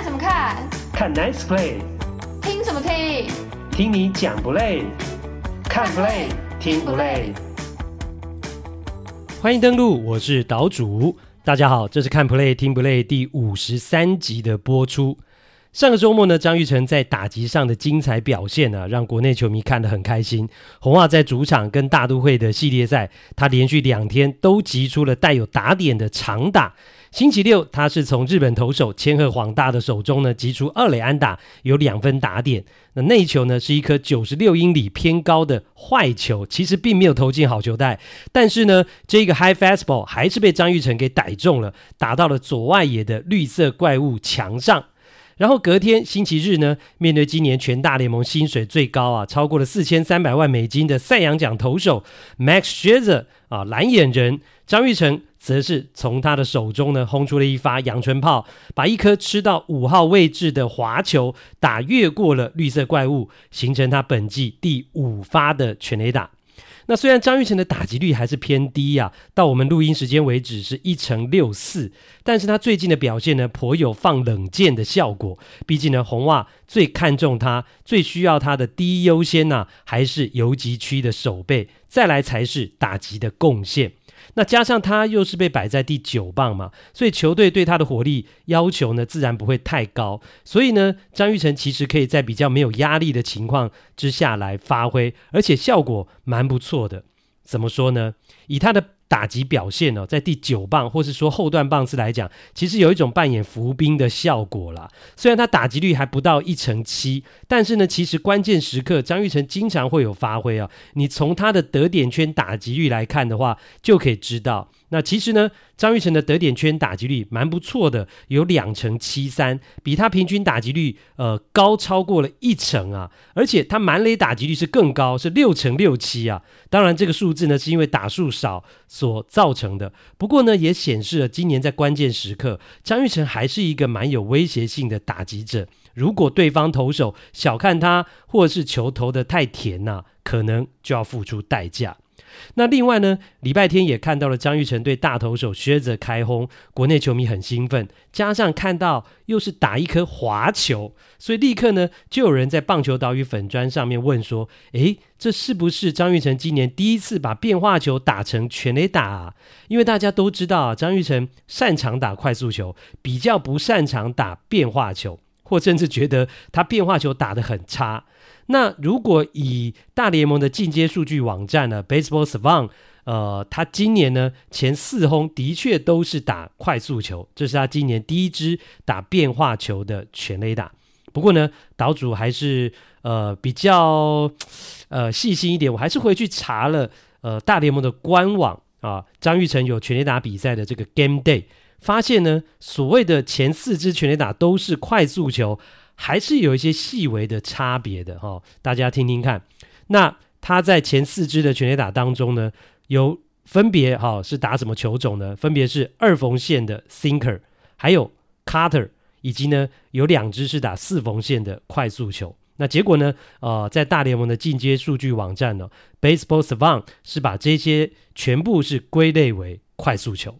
看什么看？看 Nice Play。听什么听？听你讲不累？看 Play 听不累？欢迎登录，我是岛主。大家好，这是看 Play 听不累第五十三集的播出。上个周末呢，张玉成在打击上的精彩表现呢、啊，让国内球迷看得很开心。红袜在主场跟大都会的系列赛，他连续两天都击出了带有打点的长打。星期六，他是从日本投手千贺晃大的手中呢击出二垒安打，有两分打点。那那一球呢，是一颗九十六英里偏高的坏球，其实并没有投进好球带，但是呢，这个 high fastball 还是被张玉成给逮中了，打到了左外野的绿色怪物墙上。然后隔天星期日呢，面对今年全大联盟薪水最高啊，超过了四千三百万美金的赛扬奖投手 Max Scherzer 啊，蓝眼人张玉成则是从他的手中呢轰出了一发阳春炮，把一颗吃到五号位置的滑球打越过了绿色怪物，形成他本季第五发的全垒打。那虽然张玉成的打击率还是偏低呀、啊，到我们录音时间为止是一成六四，但是他最近的表现呢，颇有放冷箭的效果。毕竟呢，红袜最看重他，最需要他的第一优先呐、啊，还是游击区的守备，再来才是打击的贡献。那加上他又是被摆在第九棒嘛，所以球队对他的火力要求呢，自然不会太高。所以呢，张玉成其实可以在比较没有压力的情况之下来发挥，而且效果蛮不错的。怎么说呢？以他的打击表现、哦，在第九棒或是说后段棒次来讲，其实有一种扮演伏兵的效果啦。虽然他打击率还不到一成七，但是呢，其实关键时刻张玉成经常会有发挥啊。你从他的得点圈打击率来看的话，就可以知道。那其实呢，张玉成的得点圈打击率蛮不错的，有两成七三，比他平均打击率呃高超过了一成啊，而且他满垒打击率是更高，是六成六七啊。当然这个数字呢是因为打数少所造成的，不过呢也显示了今年在关键时刻，张玉成还是一个蛮有威胁性的打击者。如果对方投手小看他，或是球投得太甜呐、啊，可能就要付出代价。那另外呢，礼拜天也看到了张玉成对大投手薛泽开轰，国内球迷很兴奋，加上看到又是打一颗滑球，所以立刻呢就有人在棒球岛屿粉砖上面问说：“诶，这是不是张玉成今年第一次把变化球打成全垒打啊？”因为大家都知道啊，张玉成擅长打快速球，比较不擅长打变化球，或甚至觉得他变化球打得很差。那如果以大联盟的进阶数据网站呢，Baseball Savant，呃，他今年呢前四轰的确都是打快速球，这是他今年第一支打变化球的全垒打。不过呢，岛主还是呃比较呃细心一点，我还是回去查了呃大联盟的官网啊，张玉成有全垒打比赛的这个 Game Day，发现呢所谓的前四支全垒打都是快速球。还是有一些细微的差别的哈、哦，大家听听看。那他在前四支的全垒打当中呢，有分别哈、哦、是打什么球种呢？分别是二缝线的 sinker，还有 cutter，以及呢有两支是打四缝线的快速球。那结果呢，呃，在大联盟的进阶数据网站呢，Baseball Savant 是把这些全部是归类为快速球。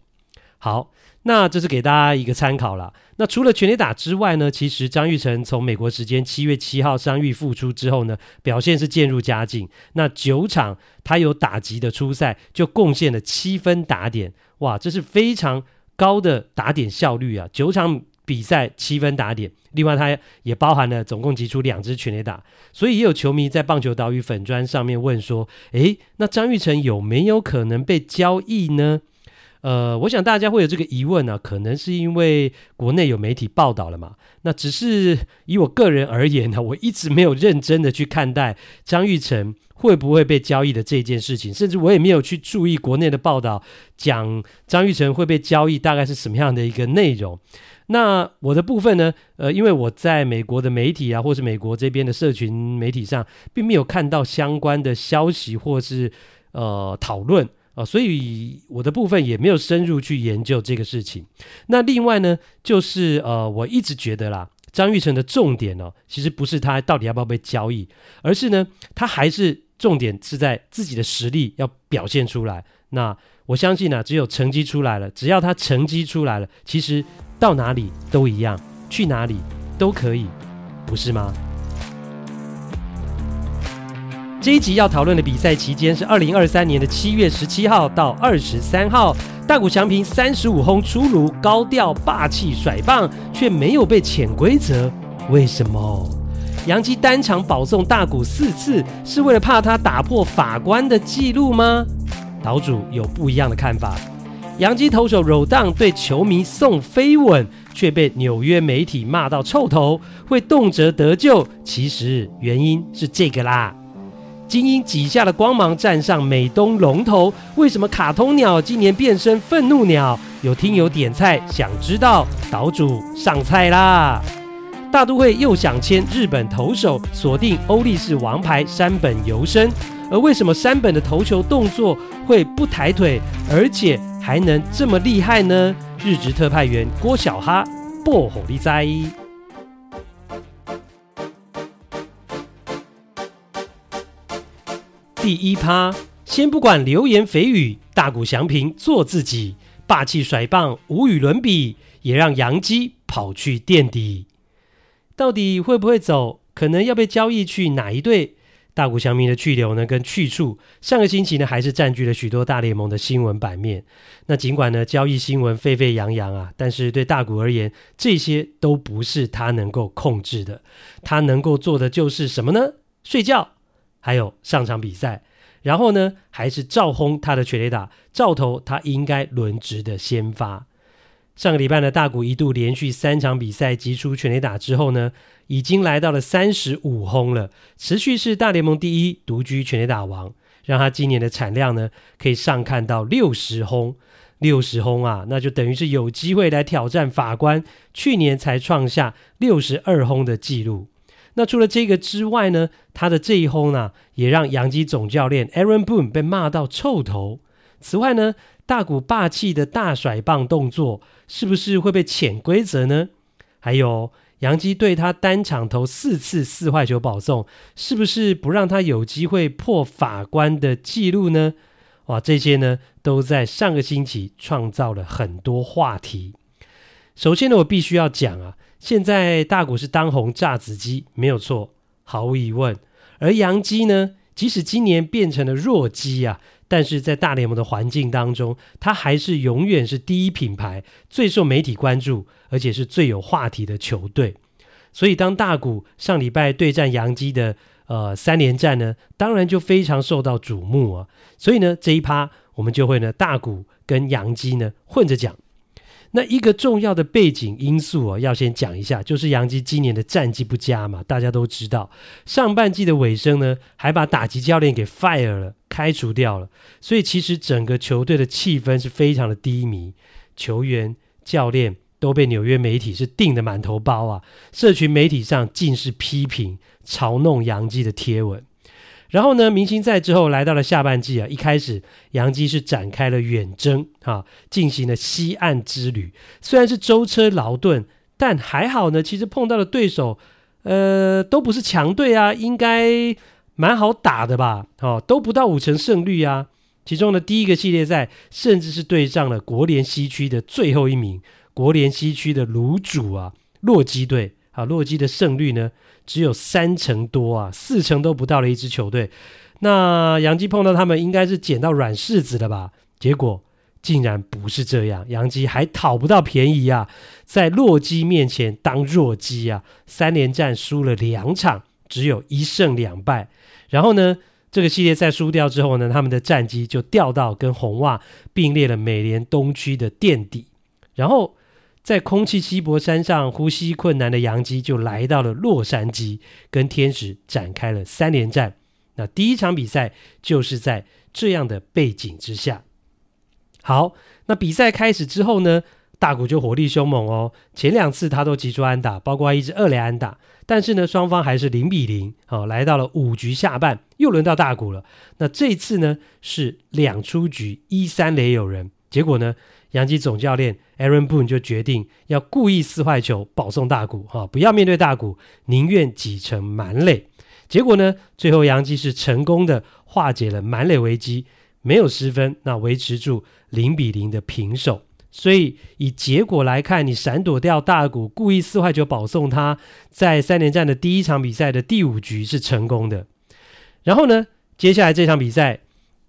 好。那这是给大家一个参考啦。那除了全垒打之外呢，其实张玉成从美国时间七月七号伤愈复出之后呢，表现是渐入佳境。那九场他有打击的出赛，就贡献了七分打点，哇，这是非常高的打点效率啊！九场比赛七分打点，另外他也包含了总共击出两支全垒打。所以也有球迷在棒球岛屿粉砖上面问说：“诶，那张玉成有没有可能被交易呢？”呃，我想大家会有这个疑问呢、啊，可能是因为国内有媒体报道了嘛。那只是以我个人而言呢，我一直没有认真的去看待张玉成会不会被交易的这件事情，甚至我也没有去注意国内的报道讲张玉成会被交易大概是什么样的一个内容。那我的部分呢，呃，因为我在美国的媒体啊，或是美国这边的社群媒体上，并没有看到相关的消息或是呃讨论。所以我的部分也没有深入去研究这个事情。那另外呢，就是呃，我一直觉得啦，张玉成的重点哦，其实不是他到底要不要被交易，而是呢，他还是重点是在自己的实力要表现出来。那我相信呢、啊，只有成绩出来了，只要他成绩出来了，其实到哪里都一样，去哪里都可以，不是吗？这一集要讨论的比赛期间是二零二三年的七月十七号到二十三号。大谷翔平三十五轰出炉，高调霸气甩棒，却没有被潜规则，为什么？洋基单场保送大谷四次，是为了怕他打破法官的记录吗？岛主有不一样的看法。洋基投手 Rodon 对球迷送飞吻，却被纽约媒体骂到臭头，会动辄得救。其实原因是这个啦。精英挤下了光芒，站上美东龙头。为什么卡通鸟今年变身愤怒鸟？有听友点菜，想知道岛主上菜啦！大都会又想签日本投手，锁定欧力士王牌山本由伸。而为什么山本的投球动作会不抬腿，而且还能这么厉害呢？日职特派员郭小哈报乎你知。第一趴，先不管流言蜚语，大谷翔平做自己，霸气甩棒无与伦比，也让洋基跑去垫底。到底会不会走？可能要被交易去哪一队？大谷翔平的去留呢？跟去处，上个星期呢，还是占据了许多大联盟的新闻版面。那尽管呢，交易新闻沸沸扬扬啊，但是对大谷而言，这些都不是他能够控制的。他能够做的就是什么呢？睡觉。还有上场比赛，然后呢，还是照轰他的全垒打，照投他应该轮值的先发。上个礼拜呢，大谷一度连续三场比赛击出全垒打之后呢，已经来到了三十五轰了，持续是大联盟第一，独居全垒打王，让他今年的产量呢可以上看到六十轰，六十轰啊，那就等于是有机会来挑战法官去年才创下六十二轰的纪录。那除了这个之外呢，他的这一轰呢，也让洋基总教练 Aaron Boone 被骂到臭头。此外呢，大谷霸气的大甩棒动作，是不是会被潜规则呢？还有，洋基对他单场投四次四坏球保送，是不是不让他有机会破法官的记录呢？哇，这些呢，都在上个星期创造了很多话题。首先呢，我必须要讲啊。现在大谷是当红炸子鸡，没有错，毫无疑问。而洋基呢，即使今年变成了弱鸡啊，但是在大联盟的环境当中，它还是永远是第一品牌，最受媒体关注，而且是最有话题的球队。所以当大谷上礼拜对战洋基的呃三连战呢，当然就非常受到瞩目啊。所以呢，这一趴我们就会呢，大谷跟洋基呢混着讲。那一个重要的背景因素啊，要先讲一下，就是杨基今年的战绩不佳嘛，大家都知道。上半季的尾声呢，还把打击教练给 fire 了，开除掉了。所以其实整个球队的气氛是非常的低迷，球员、教练都被纽约媒体是订得满头包啊，社群媒体上尽是批评、嘲弄杨基的贴文。然后呢，明星赛之后来到了下半季啊，一开始杨基是展开了远征啊，进行了西岸之旅。虽然是舟车劳顿，但还好呢。其实碰到的对手，呃，都不是强队啊，应该蛮好打的吧？哦，都不到五成胜率啊。其中的第一个系列赛，甚至是对上了国联西区的最后一名，国联西区的炉主啊，洛基队。啊，洛基的胜率呢，只有三成多啊，四成都不到的一支球队。那洋基碰到他们，应该是捡到软柿子了吧？结果竟然不是这样，洋基还讨不到便宜啊，在洛基面前当弱鸡啊，三连战输了两场，只有一胜两败。然后呢，这个系列赛输掉之后呢，他们的战绩就掉到跟红袜并列了美联东区的垫底。然后。在空气稀薄山上呼吸困难的杨基就来到了洛杉矶，跟天使展开了三连战。那第一场比赛就是在这样的背景之下。好，那比赛开始之后呢，大谷就火力凶猛哦。前两次他都击出安打，包括一支二垒安打。但是呢，双方还是零比零。好，来到了五局下半，又轮到大谷了。那这次呢是两出局一三垒有人。结果呢，杨基总教练 Aaron Boone 就决定要故意撕坏球保送大谷，哈，不要面对大谷，宁愿挤成满垒。结果呢，最后杨基是成功的化解了满垒危机，没有失分，那维持住零比零的平手。所以以结果来看，你闪躲掉大谷，故意撕坏球保送他，在三连战的第一场比赛的第五局是成功的。然后呢，接下来这场比赛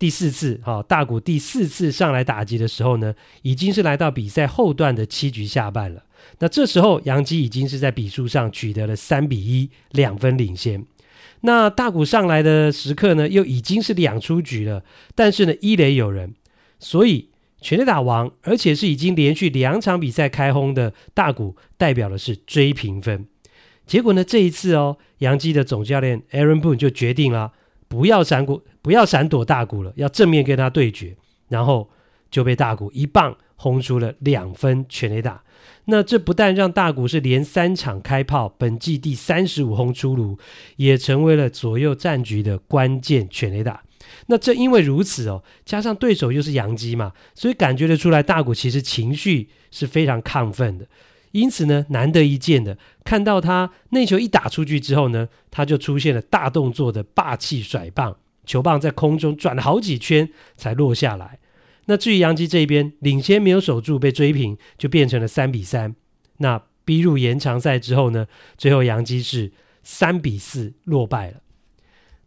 第四次，哈、大谷第四次上来打击的时候呢，已经是来到比赛后段的七局下半了。那这时候杨基已经是在比数上取得了三比一两分领先。那大谷上来的时刻呢，又已经是两出局了，但是呢，一垒有人，所以。全垒打王，而且是已经连续两场比赛开轰的大谷，代表的是追平分。结果呢，这一次哦，杨基的总教练 Aaron Boone 就决定了，不要闪过，不要闪躲大谷了，要正面跟他对决。然后就被大谷一棒轰出了两分全垒打。那这不但让大谷是连三场开炮，本季第三十五轰出炉，也成为了左右战局的关键全垒打。那正因为如此哦，加上对手又是洋基嘛，所以感觉得出来，大谷其实情绪是非常亢奋的。因此呢，难得一见的看到他那球一打出去之后呢，他就出现了大动作的霸气甩棒，球棒在空中转了好几圈才落下来。那至于杨基这边领先没有守住，被追平，就变成了三比三。那逼入延长赛之后呢，最后杨基是三比四落败了。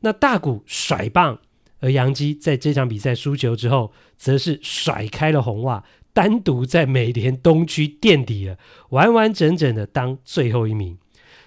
那大谷甩棒。而杨基在这场比赛输球之后，则是甩开了红袜，单独在美联东区垫底了，完完整整的当最后一名。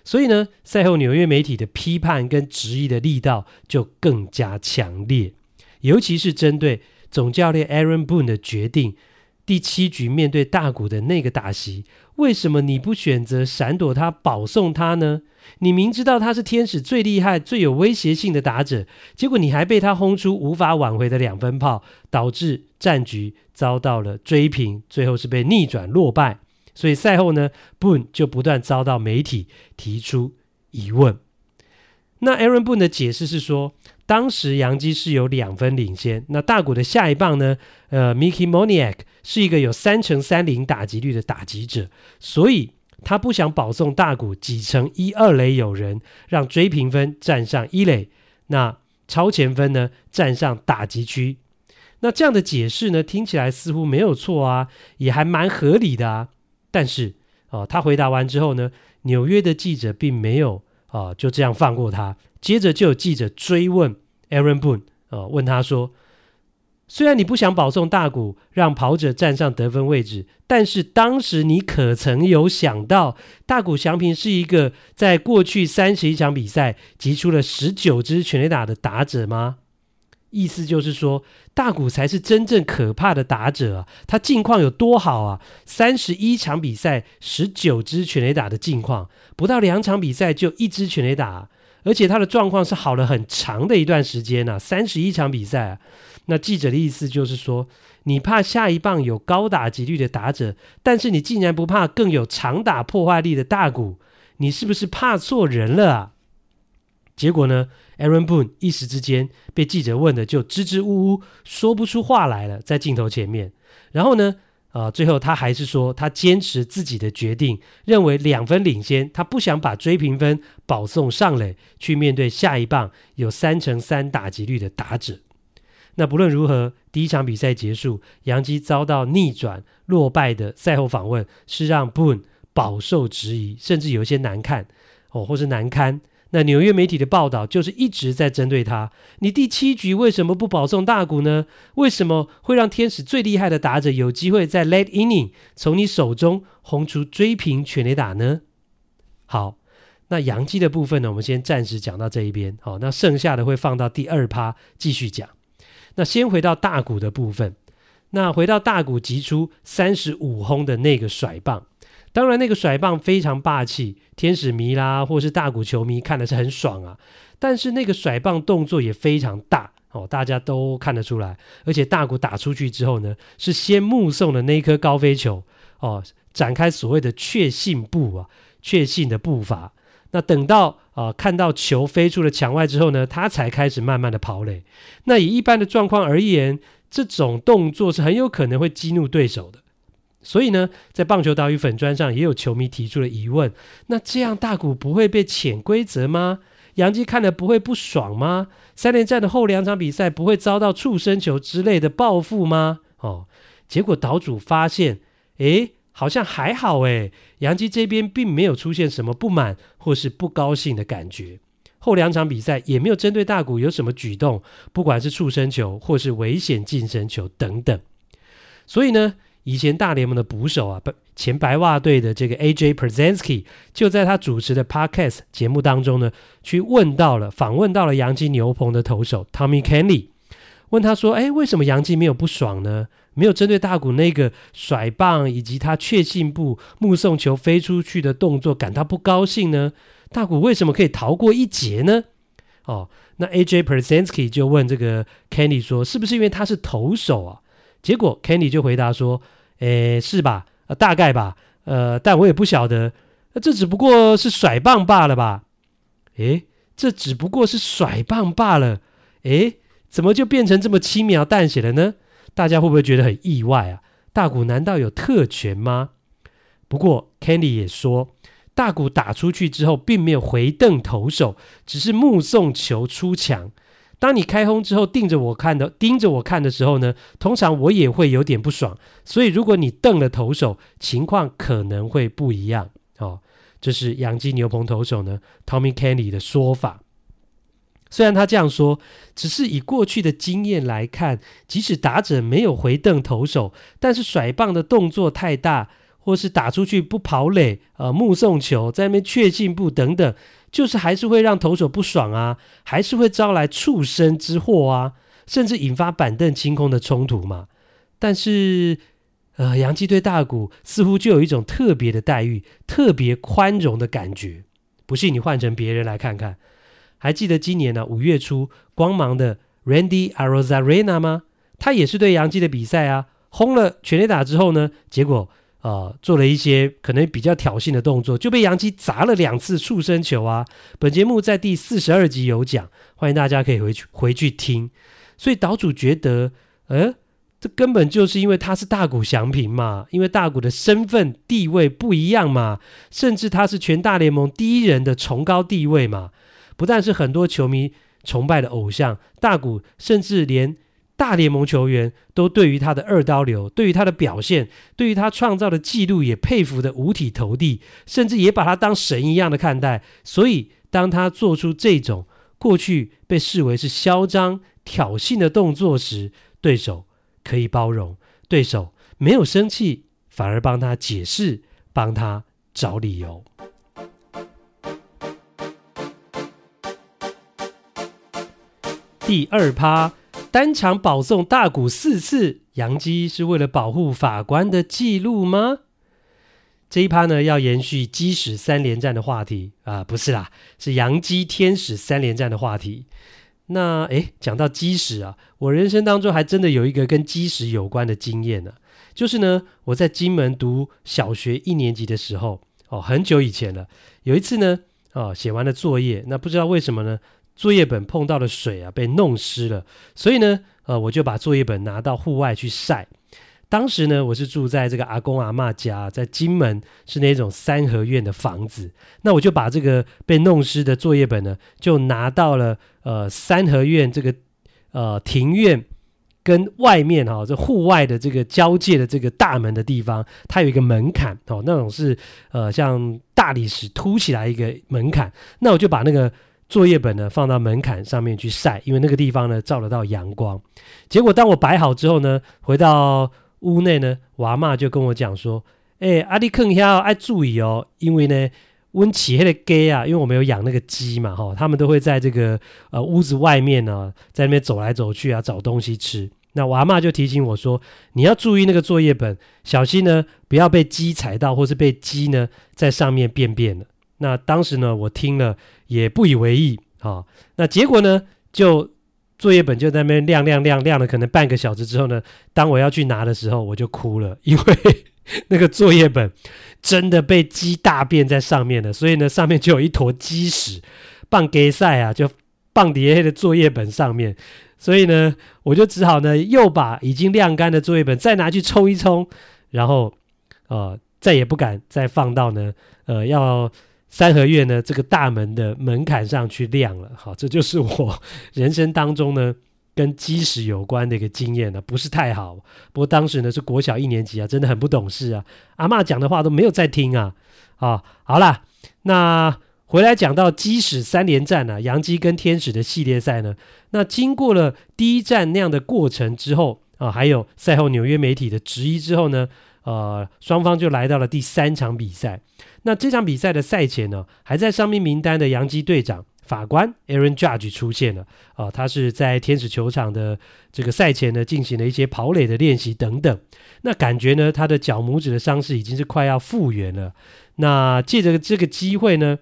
所以呢，赛后纽约媒体的批判跟质疑的力道就更加强烈，尤其是针对总教练 Aaron Boone 的决定。第七局面对大谷的那个打席，为什么你不选择闪躲他，保送他呢？你明知道他是天使最厉害、最有威胁性的打者，结果你还被他轰出无法挽回的两分炮，导致战局遭到了追平，最后是被逆转落败。所以赛后呢，Boone 就不断遭到媒体提出疑问。那 Aaron Boone 的解释是说，当时杨基是有两分领先，那大谷的下一棒呢，呃，Mickey Moniak 是一个有三成三零打击率的打击者，所以他不想保送大谷挤成一二垒有人，让追平分站上一垒，那超前分呢站上打击区。那这样的解释呢，听起来似乎没有错啊，也还蛮合理的啊。但是哦，他回答完之后呢，纽约的记者并没有啊就这样放过他。接着就有记者追问 Aaron Boone，呃，问他说：“虽然你不想保送大谷，让跑者站上得分位置，但是当时你可曾有想到，大谷翔平是一个在过去三十一场比赛击出了十九支全垒打的打者吗？”意思就是说，大谷才是真正可怕的打者啊！他近况有多好啊？三十一场比赛，十九支全垒打的近况，不到两场比赛就一支全垒打。而且他的状况是好了很长的一段时间呐、啊，三十一场比赛啊。那记者的意思就是说，你怕下一棒有高打击率的打者，但是你竟然不怕更有长打破坏力的大谷，你是不是怕错人了啊？结果呢，Aaron Boone 一时之间被记者问的就支支吾吾，说不出话来了，在镜头前面。然后呢，啊、呃，最后他还是说，他坚持自己的决定，认为两分领先，他不想把追平分保送上垒，去面对下一棒有三成三打击率的打者。那不论如何，第一场比赛结束，洋基遭到逆转落败的赛后访问，是让 Boone 饱受质疑，甚至有一些难看哦，或是难堪。那纽约媒体的报道就是一直在针对他。你第七局为什么不保送大谷呢？为什么会让天使最厉害的打者有机会在 late inning 从你手中轰出追平全垒打呢？好，那洋基的部分呢，我们先暂时讲到这一边。好，那剩下的会放到第二趴继续讲。那先回到大谷的部分。那回到大谷击出三十五轰的那个甩棒。当然，那个甩棒非常霸气，天使迷啦，或是大谷球迷看的是很爽啊。但是那个甩棒动作也非常大哦，大家都看得出来。而且大谷打出去之后呢，是先目送了那颗高飞球哦，展开所谓的确信步啊，确信的步伐。那等到啊、呃、看到球飞出了墙外之后呢，他才开始慢慢的跑垒。那以一般的状况而言，这种动作是很有可能会激怒对手的。所以呢，在棒球岛屿粉砖上也有球迷提出了疑问：那这样大谷不会被潜规则吗？洋基看了不会不爽吗？三连战的后两场比赛不会遭到触身球之类的报复吗？哦，结果岛主发现诶，好像还好诶，洋基这边并没有出现什么不满或是不高兴的感觉。后两场比赛也没有针对大谷有什么举动，不管是触身球或是危险近身球等等。所以呢，以前大联盟的捕手啊，前白袜队的这个 AJ Pierzynski 就在他主持的 Podcast 节目当中呢，去问到了访问到了洋基牛棚的投手 Tommy Kelly，问他说：“哎，为什么洋基没有不爽呢？没有针对大谷那个甩棒以及他确信步目送球飞出去的动作感到不高兴呢？”大谷为什么可以逃过一劫呢？哦，那 AJ Pierzynski 就问这个 Kahnle 说：“是不是因为他是投手啊？”结果，Candy 就回答说：“诶，是吧？呃，大概吧。呃，但我也不晓得。那这只不过是甩棒罢了吧？诶，这只不过是甩棒罢了。诶，怎么就变成这么轻描淡写了呢？大家会不会觉得很意外啊？大谷难道有特权吗？不过，Candy 也说。”大谷打出去之后，并没有回瞪投手，只是目送球出墙。当你开轰之后，盯着我看的，盯着我看的时候呢，通常我也会有点不爽。所以，如果你瞪了投手，情况可能会不一样。哦，这是洋基牛棚投手呢，Tommy Kahnle 的说法。虽然他这样说，只是以过去的经验来看，即使打者没有回瞪投手，但是甩棒的动作太大。或是打出去不跑垒，呃，目送球在那边确信步等等，就是还是会让投手不爽啊，还是会招来畜生之祸啊，甚至引发板凳清空的冲突嘛。但是，呃，洋基对大谷似乎就有一种特别的待遇，特别宽容的感觉。不信你换成别人来看看，还记得今年呢、五月初光芒的 Randy Arozarena 吗？他也是对洋基的比赛啊，轰了全垒打之后呢，结果。呃，做了一些可能比较挑衅的动作，就被洋基砸了两次触身球啊。本节目在第四十二集有讲，欢迎大家可以回去回去听。所以岛主觉得，呃，这根本就是因为他是大谷翔平嘛，因为大谷的身份地位不一样嘛，甚至他是全大联盟第一人的崇高地位嘛。不但是很多球迷崇拜的偶像，大谷甚至连。大联盟球员都对于他的二刀流，对于他的表现，对于他创造的纪录也佩服得五体投地，甚至也把他当神一样的看待。所以，当他做出这种过去被视为是嚣张挑衅的动作时，对手可以包容，对手没有生气，反而帮他解释，帮他找理由。第二趴。单场保送大谷四次，洋基是为了保护法官的记录吗？这一趴呢，要延续基石三连战的话题啊，不是啦，是洋基天使三连战的话题。那诶，讲到基石啊，我人生当中还真的有一个跟基石有关的经验呢，就是呢，我在金门读小学一年级的时候，哦，很久以前了，有一次呢，哦，写完了作业，那不知道为什么呢？作业本碰到了水啊，被弄湿了，所以呢，呃，我就把作业本拿到户外去晒。当时呢，我是住在这个阿公阿嬷家，在金门是那种三合院的房子。那我就把这个被弄湿的作业本呢，就拿到了呃三合院这个呃庭院跟外面哈、这户外的这个交界的这个大门的地方，它有一个门槛哦，那种是呃像大理石凸起来一个门槛。那我就把那个。作业本呢，放到门槛上面去晒，因为那个地方呢照得到阳光。结果当我摆好之后呢，回到屋内呢，我阿嬷就跟我讲说：“哎、欸，阿弟坑要爱注意哦，因为呢，温起黑的鸡啊，因为我们有养那个鸡嘛，哈，他们都会在这个呃屋子外面呢，在那边走来走去啊，找东西吃。那我阿嬷就提醒我说，你要注意那个作业本，小心呢不要被鸡踩到，或是被鸡呢在上面便便了。”那当时呢，我听了也不以为意啊、那结果呢，就作业本就在那边晾晾晾晾了，可能半个小时之后呢，当我要去拿的时候，我就哭了，因为那个作业本真的被鸡大便在上面了，所以呢，上面就有一坨鸡屎，棒给赛啊，就棒底下的作业本上面，所以呢，我就只好呢，又把已经晾干的作业本再拿去冲一冲，然后呃，再也不敢再放到呢，呃，要。三合院呢，这个大门的门槛上去亮了，好，这就是我 人生当中呢跟基石有关的一个经验呢，不是太好。不过当时呢是国小一年级啊，真的很不懂事啊，阿嬷讲的话都没有在听啊。啊，好啦，那回来讲到基石三连战啊，杨基跟天使的系列赛呢，那经过了第一战那样的过程之后啊，还有赛后纽约媒体的质疑之后呢，呃，双方就来到了第三场比赛。那这场比赛的赛前呢，还在伤兵名单的洋基队长。法官 Aaron Judge 出现了啊、他是在天使球场的这个赛前呢，进行了一些跑垒的练习等等。那感觉呢，他的脚拇指的伤势已经是快要复原了。那借着这个机会呢，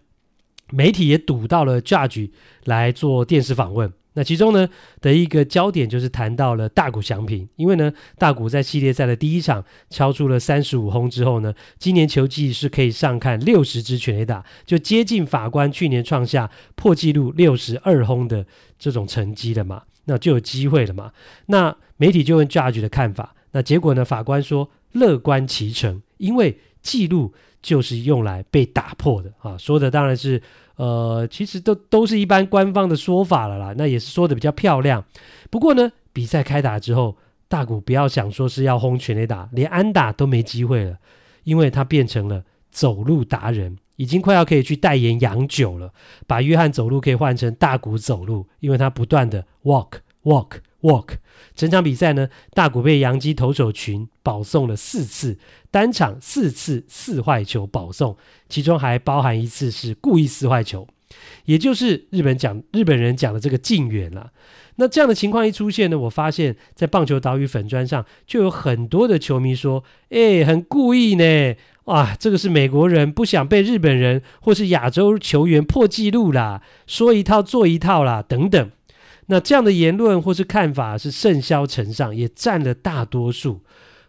媒体也堵到了 Judge 来做电视访问。那其中呢的一个焦点就是谈到了大谷翔平，因为呢大谷在系列赛的第一场敲出了三十五轰之后呢，今年球季是可以上看六十支全垒打，就接近法官去年创下破纪录六十二轰的这种成绩了嘛，那就有机会了嘛。那媒体就问 Judge 的看法，那结果呢法官说乐观其成，因为记录就是用来被打破的啊，说的当然是。呃，其实都都是一般官方的说法了啦，那也是说的比较漂亮。不过呢，比赛开打之后，大谷不要想说是要轰全垒打，连安打都没机会了，因为他变成了走路达人，已经快要可以去代言洋酒了，把约翰走路可以换成大谷走路，因为他不断的 walk walk。walk 整场比赛呢，大谷被洋基投手群保送了四次，单场四次四坏球保送，其中还包含一次是故意四坏球，也就是日本讲日本人讲的这个近远了。那这样的情况一出现呢，我发现在棒球岛屿粉砖上就有很多的球迷说：“哎，很故意呢，哇，这个是美国人不想被日本人或是亚洲球员破纪录啦，说一套做一套啦，等等。”那这样的言论或是看法是甚嚣尘上，也占了大多数。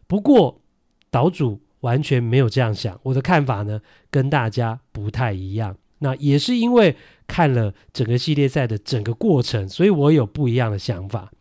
不过岛主完全没有这样想，我的看法呢跟大家不太一样。那也是因为看了整个系列赛的整个过程，所以我有不一样的想法。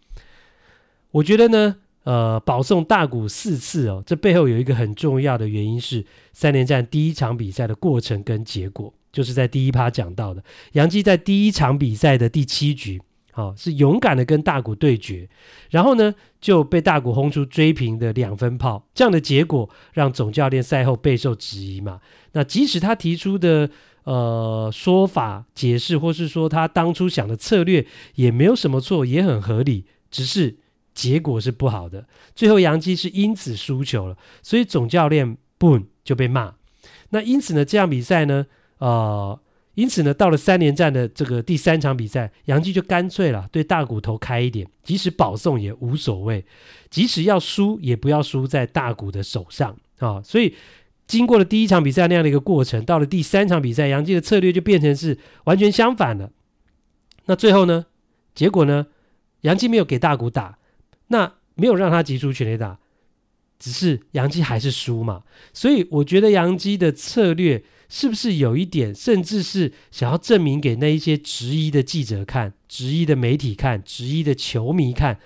我觉得呢，呃，保送大谷四次哦，这背后有一个很重要的原因是三连战第一场比赛的过程跟结果，就是在第一趴讲到的，杨基在第一场比赛的第七局。好、是勇敢的跟大谷对决，然后呢就被大谷轰出追平的两分炮，这样的结果让总教练赛后备受质疑嘛。那即使他提出的呃说法解释，或是说他当初想的策略也没有什么错，也很合理，只是结果是不好的。最后杨基是因此输球了，所以总教练不就被骂。那因此呢，这场比赛呢，呃。因此呢，到了三连战的这个第三场比赛，杨基就干脆了，对大谷投开一点，即使保送也无所谓，即使要输也不要输在大骨的手上啊！所以经过了第一场比赛那样的一个过程，到了第三场比赛，杨基的策略就变成是完全相反了。那最后呢，结果呢，杨基没有给大谷打，那没有让他急出全垒打，只是杨基还是输嘛。所以我觉得杨基的策略。是不是有一点，甚至是想要证明给那一些质疑的记者看、质疑的媒体看、质疑的球迷看，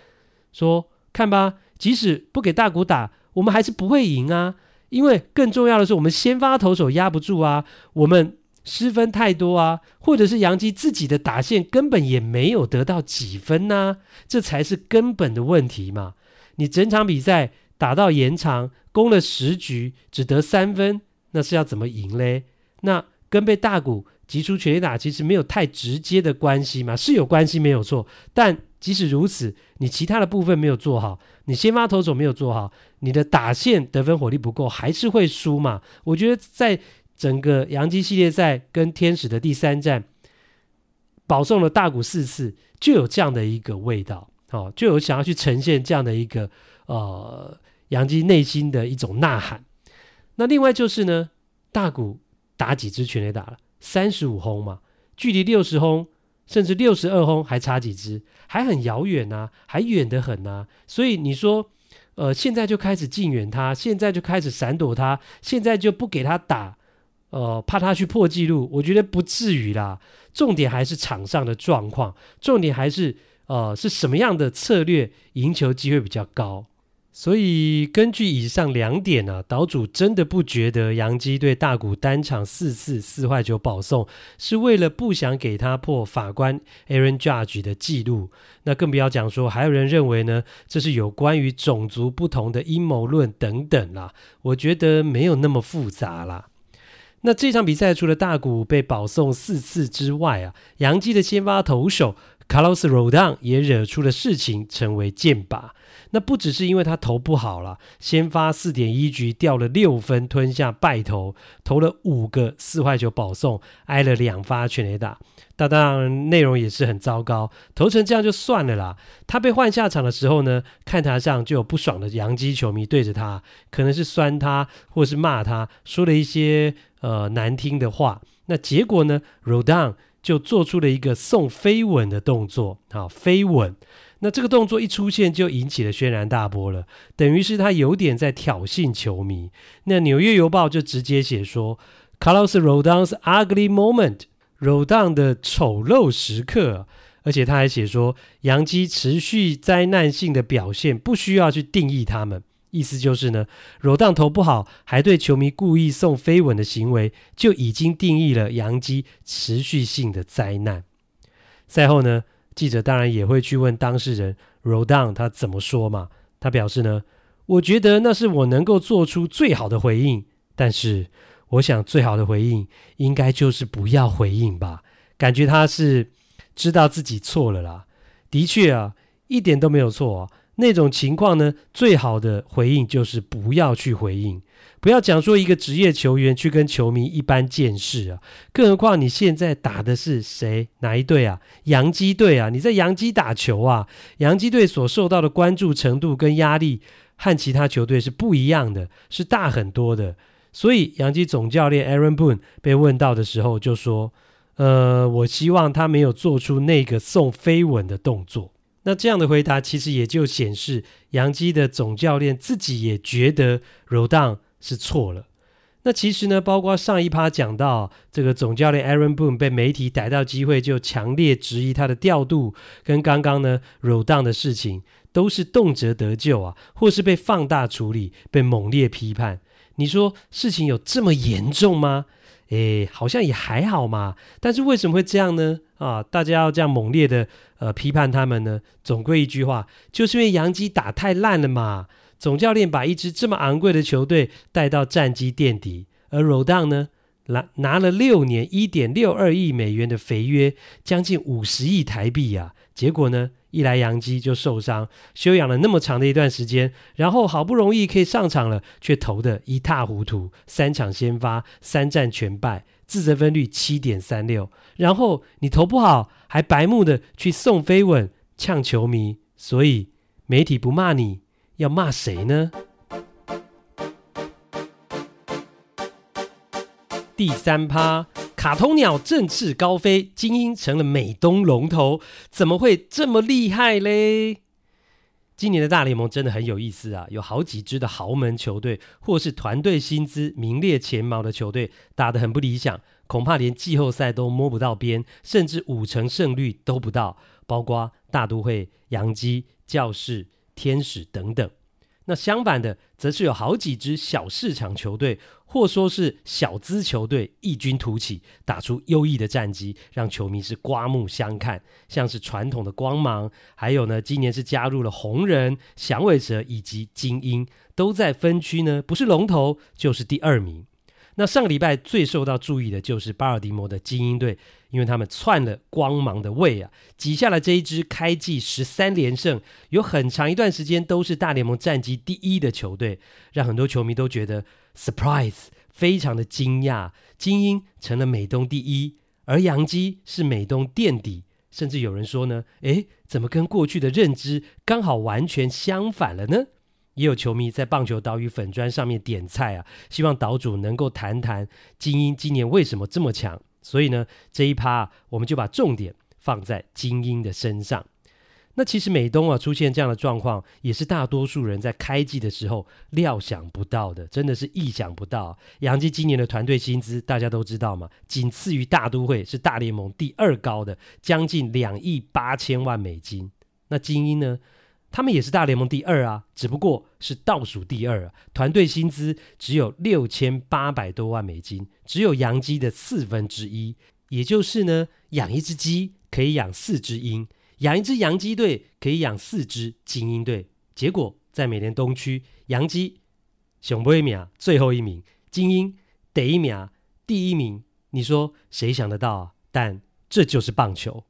说看吧，即使不给大谷打，我们还是不会赢啊！因为更重要的是，我们先发投手压不住啊，我们失分太多啊，或者是杨基自己的打线根本也没有得到几分呐、这才是根本的问题嘛！你整场比赛打到延长，攻了十局，只得三分。那是要怎么赢嘞？那跟被大谷击出全垒打其实没有太直接的关系嘛，是有关系没有错。但即使如此，你其他的部分没有做好，你先发投手没有做好，你的打线得分火力不够，还是会输嘛。我觉得在整个洋基系列赛跟天使的第三战，保送了大谷四次，就有这样的一个味道，哦，就有想要去呈现这样的一个呃杨基内心的一种呐喊。那另外就是呢，大谷打几支全垒打了？三十五轰嘛，距离六十轰甚至六十二轰还差几支，还很遥远呐、啊，还远得很呐、啊。所以你说，呃，现在就开始敬远他，现在就开始闪躲他，现在就不给他打，呃，怕他去破纪录，我觉得不至于啦。重点还是场上的状况，重点还是呃是什么样的策略赢球机会比较高。所以根据以上两点呢、啊，岛主真的不觉得杨基对大谷单场四次四坏球保送是为了不想给他破法官 Aaron Judge 的记录。那更不要讲说，还有人认为呢，这是有关于种族不同的阴谋论等等啦。我觉得没有那么复杂啦。那这场比赛除了大谷被保送四次之外啊，杨基的先发投手 Carlos Rodon 也惹出了事情，成为箭靶。那不只是因为他投不好了，先发四点一局掉了六分，吞下败投，投了五个四坏球保送，挨了两发全垒打。那当然内容也是很糟糕，投成这样就算了啦。他被换下场的时候呢，看台上就有不爽的洋基球迷对着他，可能是酸他或是骂他，说了一些呃难听的话。那结果呢，Rodon 就做出了一个送飞吻的动作，好飞吻。那这个动作一出现，就引起了轩然大波了，等于是他有点在挑衅球迷。那纽约邮报就直接写说，Carlos Rodon's ugly moment，Rodon 的丑陋时刻。而且他还写说，杨基持续灾难性的表现不需要去定义他们，意思就是呢，Rodon 投不好，还对球迷故意送飞吻的行为，就已经定义了杨基持续性的灾难。赛后呢，记者当然也会去问当事人 Rodon 他怎么说嘛？他表示呢，我觉得那是我能够做出最好的回应，但是我想最好的回应应该就是不要回应吧。感觉他是知道自己错了啦。的确啊，一点都没有错啊。那种情况呢，最好的回应就是不要去回应。不要讲说一个职业球员去跟球迷一般见识啊，更何况你现在打的是谁？哪一队啊？洋基队啊！你在洋基打球啊？洋基队所受到的关注程度跟压力和其他球队是不一样的，是大很多的。所以洋基总教练 Aaron Boone 被问到的时候就说：“呃，我希望他没有做出那个送飞吻的动作。”那这样的回答其实也就显示洋基的总教练自己也觉得 Rodon 是错了。那其实呢，包括上一趴讲到这个总教练 Aaron Boone 被媒体逮到机会就强烈质疑他的调度，跟刚刚呢 Rodon 的事情，都是动辄得咎啊，或是被放大处理，被猛烈批判。你说事情有这么严重吗？诶，好像也还好嘛。但是为什么会这样呢？啊，大家要这样猛烈的呃批判他们呢？总归一句话，就是因为洋基打太烂了嘛。总教练把一支这么昂贵的球队带到战绩垫底，而 Rodon 呢，拿拿了六年一点六二亿美元的肥约，将近五十亿台币啊。结果呢，一来洋基就受伤，休养了那么长的一段时间，然后好不容易可以上场了，却投得一塌糊涂，三场先发，三战全败，自责分率七点三六。然后你投不好，还白目的去送飞吻呛球迷，所以媒体不骂你。要骂谁呢？第三趴，卡通鸟振翅高飞，精英成了美东龙头，怎么会这么厉害嘞？今年的大联盟真的很有意思啊，有好几支的豪门球队，或是团队薪资名列前茅的球队，打得很不理想，恐怕连季后赛都摸不到边，甚至五成胜率都不到，包括大都会、洋基、教士。天使等等，那相反的，则是有好几支小市场球队，或说是小资球队异军突起，打出优异的战绩，让球迷是刮目相看。像是传统的光芒，还有呢，今年是加入了红人、响尾蛇以及精英，都在分区呢，不是龙头就是第二名。那上个礼拜最受到注意的就是巴尔的摩的精英队。因为他们窜了光芒的位啊，挤下了这一支开季十三连胜，有很长一段时间都是大联盟战绩第一的球队，让很多球迷都觉得 surprise，非常的惊讶。精英成了美东第一，而洋基是美东垫底，甚至有人说呢，诶，怎么跟过去的认知刚好完全相反了呢？也有球迷在棒球岛屿粉砖上面点菜啊，希望岛主能够谈谈精英今年为什么这么强。所以呢，这一趴我们就把重点放在精英的身上。那其实美东啊出现这样的状况，也是大多数人在开季的时候料想不到的，真的是意想不到。洋基今年的团队薪资大家都知道嘛，仅次于大都会，是大联盟第二高的，将近两亿八千万美金。那精英呢，他们也是大联盟第二啊，只不过是倒数第二啊。团队薪资只有六千八百多万美金，只有洋基的四分之一。也就是呢，养一只鸡可以养四只鹰，养一支洋基队可以养四支精英队。结果在美联东区，洋基熊不一名最后一名，精英得一名，第一名。你说谁想得到啊？但这就是棒球。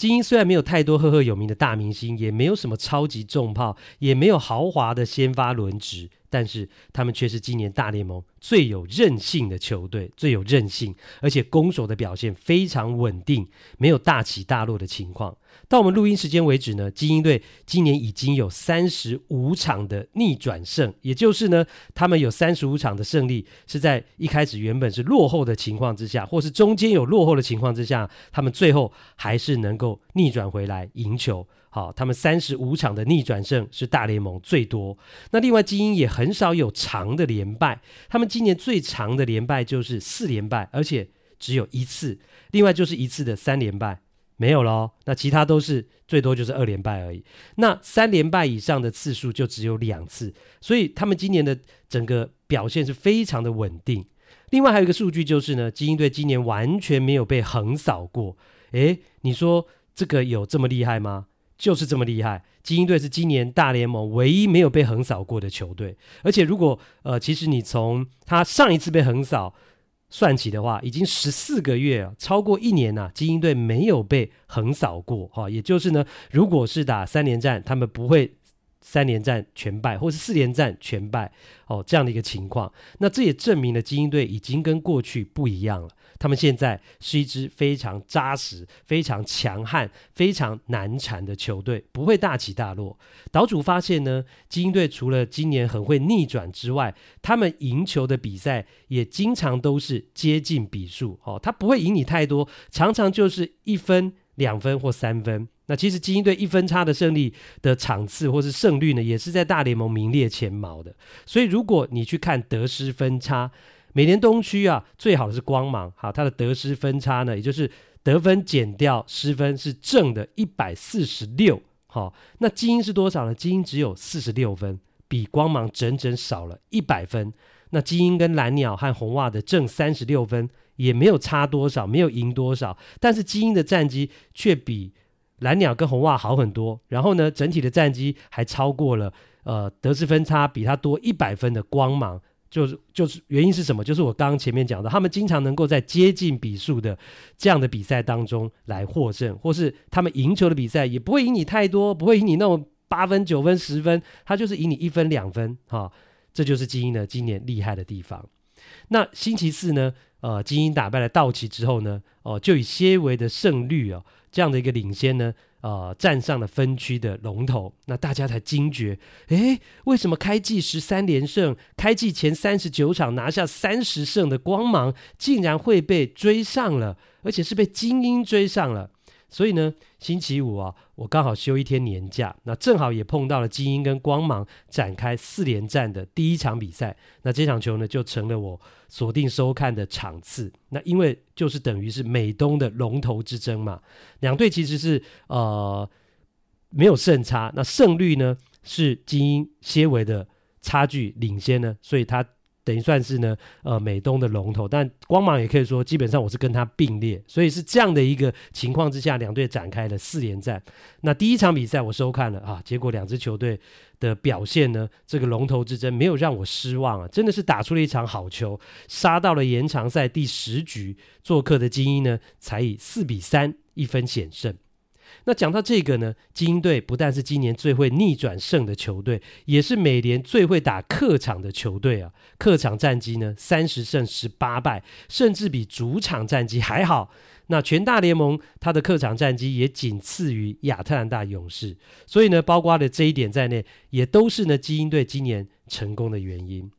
精英虽然没有太多赫赫有名的大明星，也没有什么超级重炮，也没有豪华的先发轮值，但是他们却是今年大联盟最有韧性的球队，最有韧性，而且攻守的表现非常稳定，没有大起大落的情况。到我们录音时间为止呢，金莺队今年已经有三十五场的逆转胜，也就是呢，他们有三十五场的胜利是在一开始原本是落后的情况之下，或是中间有落后的情况之下，他们最后还是能够逆转回来赢球。好，他们三十五场的逆转胜是大联盟最多。那另外精英也很少有长的连败，他们今年最长的连败就是四连败，而且只有一次，另外就是一次的三连败。没有咯，那其他都是最多就是二连败而已。那三连败以上的次数就只有两次，所以他们今年的整个表现是非常的稳定。另外还有一个数据就是呢，精英队今年完全没有被横扫过。诶，你说这个有这么厉害吗？就是这么厉害。精英队是今年大联盟唯一没有被横扫过的球队。而且如果呃，其实你从他上一次被横扫。算起的话，已经十四个月，超过一年呐、啊，金莺队没有被横扫过哈。也就是呢，如果是打三连战，他们不会三连战全败，或是四连战全败哦，这样的一个情况。那这也证明了精英队已经跟过去不一样了。他们现在是一支非常扎实、非常强悍、非常难缠的球队，不会大起大落。岛主发现呢，精英队除了今年很会逆转之外，他们赢球的比赛也经常都是接近比数哦，他不会赢你太多，常常就是一分、两分或三分。那其实精英队一分差的胜利的场次或是胜率呢，也是在大联盟名列前茅的。所以如果你去看得失分差，每年东区啊，最好的是光芒，好，它的得失分差呢，也就是得分减掉失分是正的一百四十六，好，那金莺是多少呢？金莺只有四十六分，比光芒整整少了一百分。那金莺跟蓝鸟和红袜的正三十六分，也没有差多少，没有赢多少，但是金莺的战绩却比蓝鸟跟红袜好很多。然后呢，整体的战绩还超过了呃得失分差比它多一百分的光芒。就是就是原因是什么？就是我刚刚前面讲的，他们经常能够在接近比数的这样的比赛当中来获胜，或是他们赢球的比赛也不会赢你太多，不会赢你那种八分、九分、十分，他就是赢你一分、两分，哈、这就是精英的今年厉害的地方。那星期四呢，呃，精英打败了道奇之后呢，哦、就以些微的胜率哦，这样的一个领先呢。呃，站上了分区的龙头，那大家才惊觉，诶，为什么开季十三连胜，开季前三十九场拿下三十胜的光芒，竟然会被追上了，而且是被精英追上了？所以呢，星期五啊，我刚好休一天年假，那正好也碰到了精英跟光芒展开四连战的第一场比赛，那这场球呢，就成了我锁定收看的场次。那因为就是等于是美东的龙头之争嘛，两队其实是呃没有胜差，那胜率呢是精英些微的差距领先呢，所以他。等于算是呢，呃，美东的龙头，但光芒也可以说，基本上我是跟他并列，所以是这样的一个情况之下，两队展开了四连战。那第一场比赛我收看了啊，结果两支球队的表现呢，这个龙头之争没有让我失望啊，真的是打出了一场好球，杀到了延长赛第十局，做客的精英呢，才以四比三一分险胜。那讲到这个呢，金莺队不但是今年最会逆转胜的球队，也是美联最会打客场的球队啊。客场战绩呢，三十胜十八败，甚至比主场战绩还好。那全大联盟他的客场战绩也仅次于亚特兰大勇士，所以呢，包括了这一点在内，也都是呢金莺队今年成功的原因。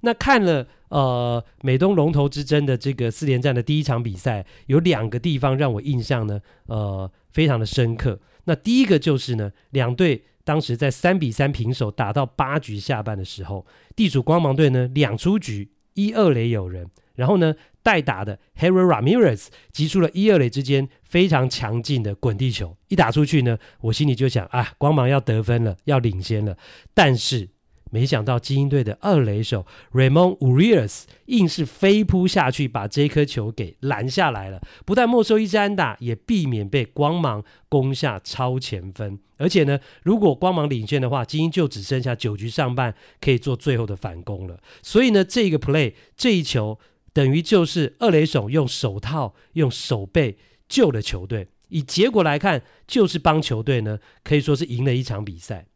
那看了呃美东龙头之争的这个四连战的第一场比赛，有两个地方让我印象呢，呃非常的深刻。那第一个就是呢，两队当时在三比三平手打到八局下半的时候，地主光芒队呢两出局一二垒有人，然后呢代打的 Harold Ramirez 击出了一二垒之间非常强劲的滚地球，一打出去呢，我心里就想啊，光芒要得分了，要领先了。但是没想到精英队的二垒手 Ramon Urias 硬是飞扑下去，把这颗球给拦下来了，不但没收一支安打，也避免被光芒攻下超前分。而且呢，如果光芒领先的话，精英就只剩下九局上半可以做最后的反攻了。所以呢，这个 play 这一球。等于就是二垒手用手套、用手背救了球队。以结果来看，就是帮球队呢，可以说是赢了一场比赛。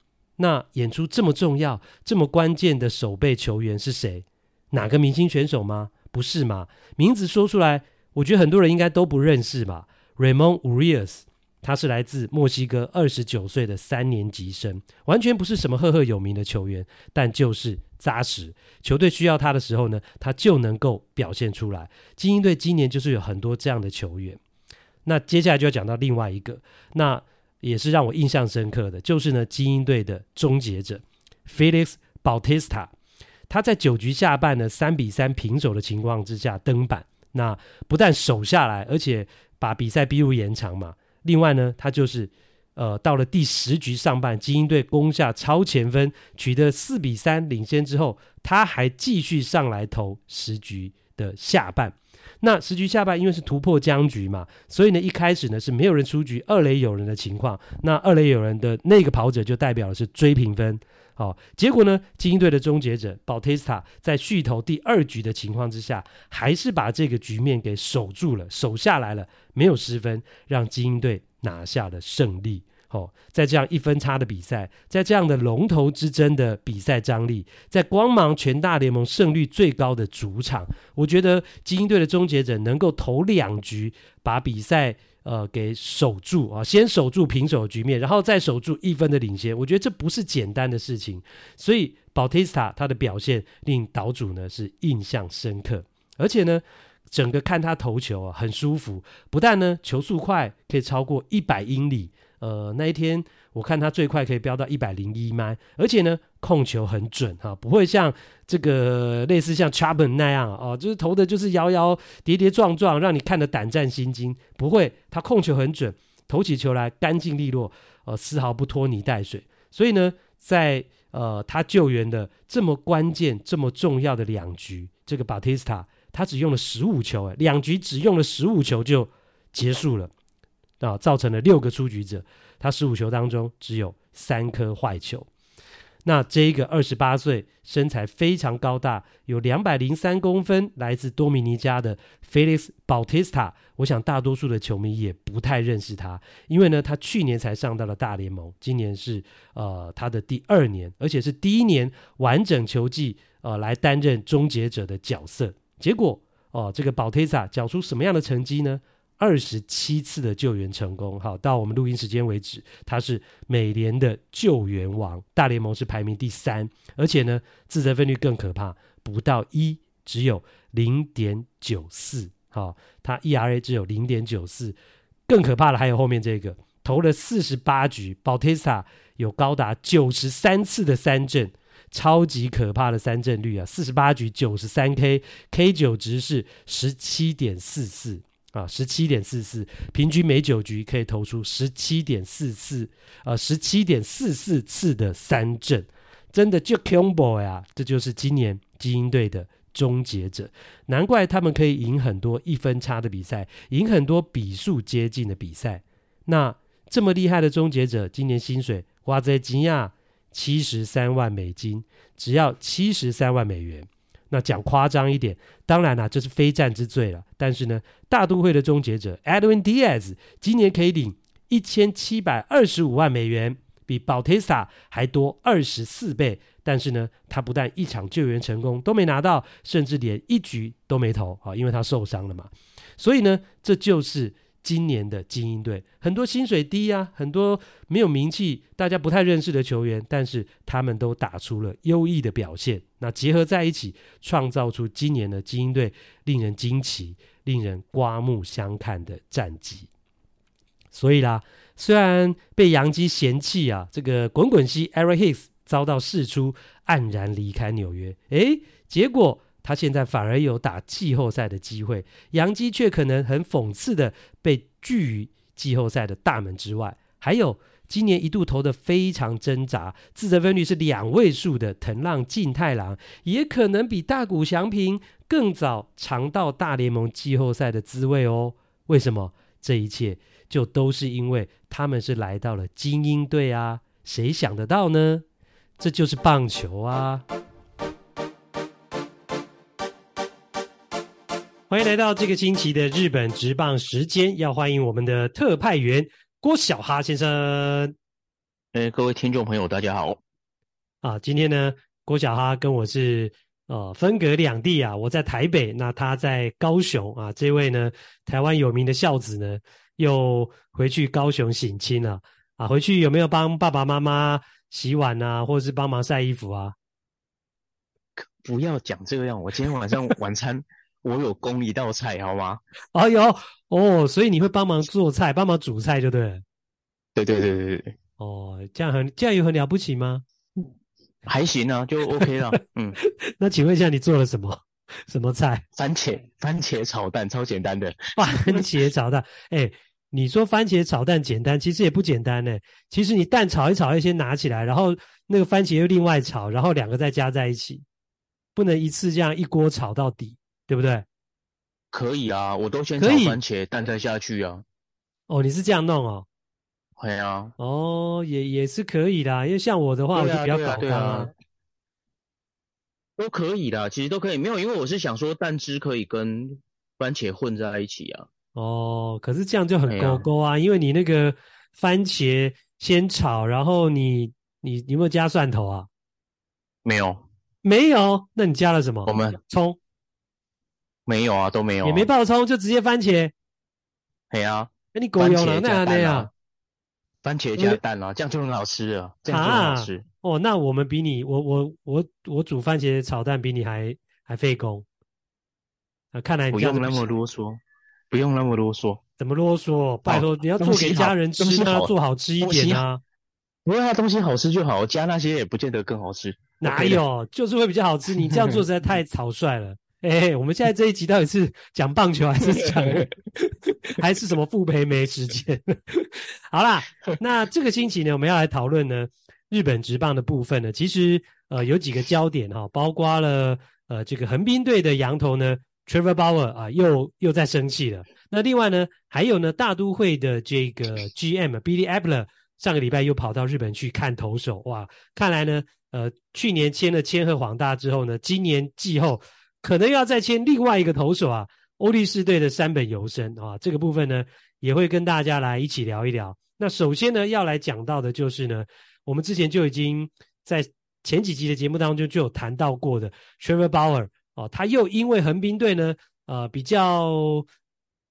那演出这么重要、这么关键的守备球员是谁？哪个明星选手吗？不是嘛？名字说出来，我觉得很多人应该都不认识吧。Ramon Urias。他是来自墨西哥，二十九岁的三年级生，完全不是什么赫赫有名的球员，但就是扎实。球队需要他的时候呢，他就能够表现出来。精英队今年就是有很多这样的球员。那接下来就要讲到另外一个，那也是让我印象深刻的，就是呢，精英队的终结者 Felix Bautista。他在九局下半呢，三比三平手的情况之下登板，那不但守下来，而且把比赛逼入延长嘛。另外呢，他就是，呃，到了第十局上半，精英队攻下超前分，取得四比三领先之后，他还继续上来投十局的下半。那十局下半因为是突破僵局嘛，所以呢，一开始呢是没有人出局，二垒有人的情况。那二垒有人的那个跑者就代表的是追平分。好、哦，结果呢，精英队的终结者 Bautista 在续投第二局的情况之下，还是把这个局面给守住了，守下来了，没有失分，让精英队拿下了胜利。哦，在这样一分差的比赛，在这样的龙头之争的比赛张力，在光芒全大联盟胜率最高的主场，我觉得金莺队的终结者能够投两局把比赛呃给守住啊，先守住平手的局面，然后再守住一分的领先，我觉得这不是简单的事情。所以保提斯塔他的表现令岛主呢是印象深刻，而且呢，整个看他投球啊很舒服，不但呢球速快，可以超过一百英里。呃，那一天我看他最快可以飙到一百零一迈，而且呢控球很准哈，不会像这个类似像 Chapman 那样哦，就是投的就是摇摇跌跌撞撞，让你看得胆战心惊。不会，他控球很准，投起球来干净利落，呃，丝毫不拖泥带水。所以呢，在呃他救援的这么关键、这么重要的两局，这个 Batista 他只用了十五球，哎，两局只用了十五球就结束了。啊，造成了六个出局者，他十五球当中只有三颗坏球。那这一个二十八岁、身材非常高大、有两百零三公分、来自多米尼加的 Felix Bautista，我想大多数的球迷也不太认识他，因为呢，他去年才上到了大联盟，今年是呃他的第二年，而且是第一年完整球季呃来担任终结者的角色。结果哦、这个 Bautista 缴出什么样的成绩呢？二十七次的救援成功，好，到我们录音时间为止，他是美联的救援王，大联盟是排名第三，而且呢，自责分率更可怕，不到一，只有零点九四，好，他 ERA 只有零点九四，更可怕的还有后面这个，投了四十八局，Bautista 有高达九十三次的三振，超级可怕的三振率啊，四十八局九十三 K，K 九值是十七点四四。啊，十七点四四，平均每九局可以投出十七点四四，呃，十七点四四次的三振，真的就 combo 呀！这就是今年精英队的终结者，难怪他们可以赢很多一分差的比赛，赢很多比数接近的比赛。那这么厉害的终结者，今年薪水哇塞吉亚七十三万美金，只要七十三万美元。那讲夸张一点，当然啦、啊，这是非战之罪了。但是呢，大都会的终结者 Edwin Diaz 今年可以领一千七百二十五万美元，比 Bautista 还多二十四倍。但是呢，他不但一场救援成功都没拿到，甚至连一局都没投啊，因为他受伤了嘛。所以呢，这就是。今年的精英队很多薪水低啊，很多没有名气、大家不太认识的球员，但是他们都打出了优异的表现。那结合在一起，创造出今年的精英队令人惊奇、令人刮目相看的战绩。所以啦，虽然被杨基嫌弃啊，这个滚滚西 Eric Hicks 遭到释出，黯然离开纽约。诶，结果他现在反而有打季后赛的机会，杨基却可能很讽刺的被拒于季后赛的大门之外。还有今年一度投的非常挣扎，自责分率是两位数的藤浪晋太郎，也可能比大谷翔平更早尝到大联盟季后赛的滋味哦。为什么？这一切就都是因为他们是来到了精英队啊！谁想得到呢？这就是棒球啊！欢迎来到这个星期的日本直棒时间，要欢迎我们的特派员郭小哈先生。哎，各位听众朋友，大家好。啊，今天呢，郭小哈跟我是呃分隔两地啊，我在台北，那他在高雄啊。这位呢，台湾有名的孝子呢，又回去高雄省亲了啊。回去有没有帮爸爸妈妈洗碗啊，或者是帮忙晒衣服啊？不要讲这个样，我今天晚上晚餐。我有供一道菜，好吗？哦有哦，所以你会帮忙做菜，帮忙煮菜，就对了。对对对对对。哦，这样很这样有很了不起吗？还行啊，就 OK 了。嗯，那请问一下，你做了什么？什么菜？番茄番茄炒蛋，超简单的。番茄炒蛋，哎、欸，你说番茄炒蛋简单，其实也不简单呢。其实你蛋炒一炒，要先拿起来，然后那个番茄又另外炒，然后两个再加在一起，不能一次这样一锅炒到底。对不对？可以啊，我都先炒番茄蛋再下去啊。哦，你是这样弄哦？对啊。哦，也也是可以的，因为像我的话，啊、我就比较搞刚、啊。都可以的，其实都可以。没有，因为我是想说蛋汁可以跟番茄混在一起啊。哦，可是这样就很勾勾啊，啊因为你那个番茄先炒，然后你你你有没有加蒜头啊？没有，没有。那你加了什么？我们葱。没有啊，都没有、啊，也没爆葱，就直接番茄。对啊，那你狗油了，那样那样，番茄加蛋啊，这样就很好吃了，这样就很好吃。哦，那我们比你，我我我我煮番茄炒蛋比你还还费工。啊，看来你不用那么啰嗦，不用那么啰嗦。怎么啰嗦？拜托，你要做给家人吃，那要做好吃一点啊。不过它东西好吃就好，加那些也不见得更好吃。哪有？就是会比较好吃。你这样做实在太草率了。哎、欸，我们现在这一集到底是讲棒球还是讲 还是什么傅培梅时间？好啦，那这个星期呢，我们要来讨论呢日本职棒的部分呢，其实呃有几个焦点哈，包括了呃这个横滨队的羊头呢 Trevor Bauer 啊又又在生气了。那另外呢还有呢大都会的这个 GM Billy Eppler 上个礼拜又跑到日本去看投手，哇，看来呢呃去年签了千贺滉大之后呢，今年季后。可能要再签另外一个投手啊，欧力士队的山本由伸啊，这个部分呢也会跟大家来一起聊一聊。那首先呢要来讲到的就是呢，我们之前就已经在前几集的节目当中就有谈到过的 Trevor Bauer 哦，他又因为横滨队呢呃比较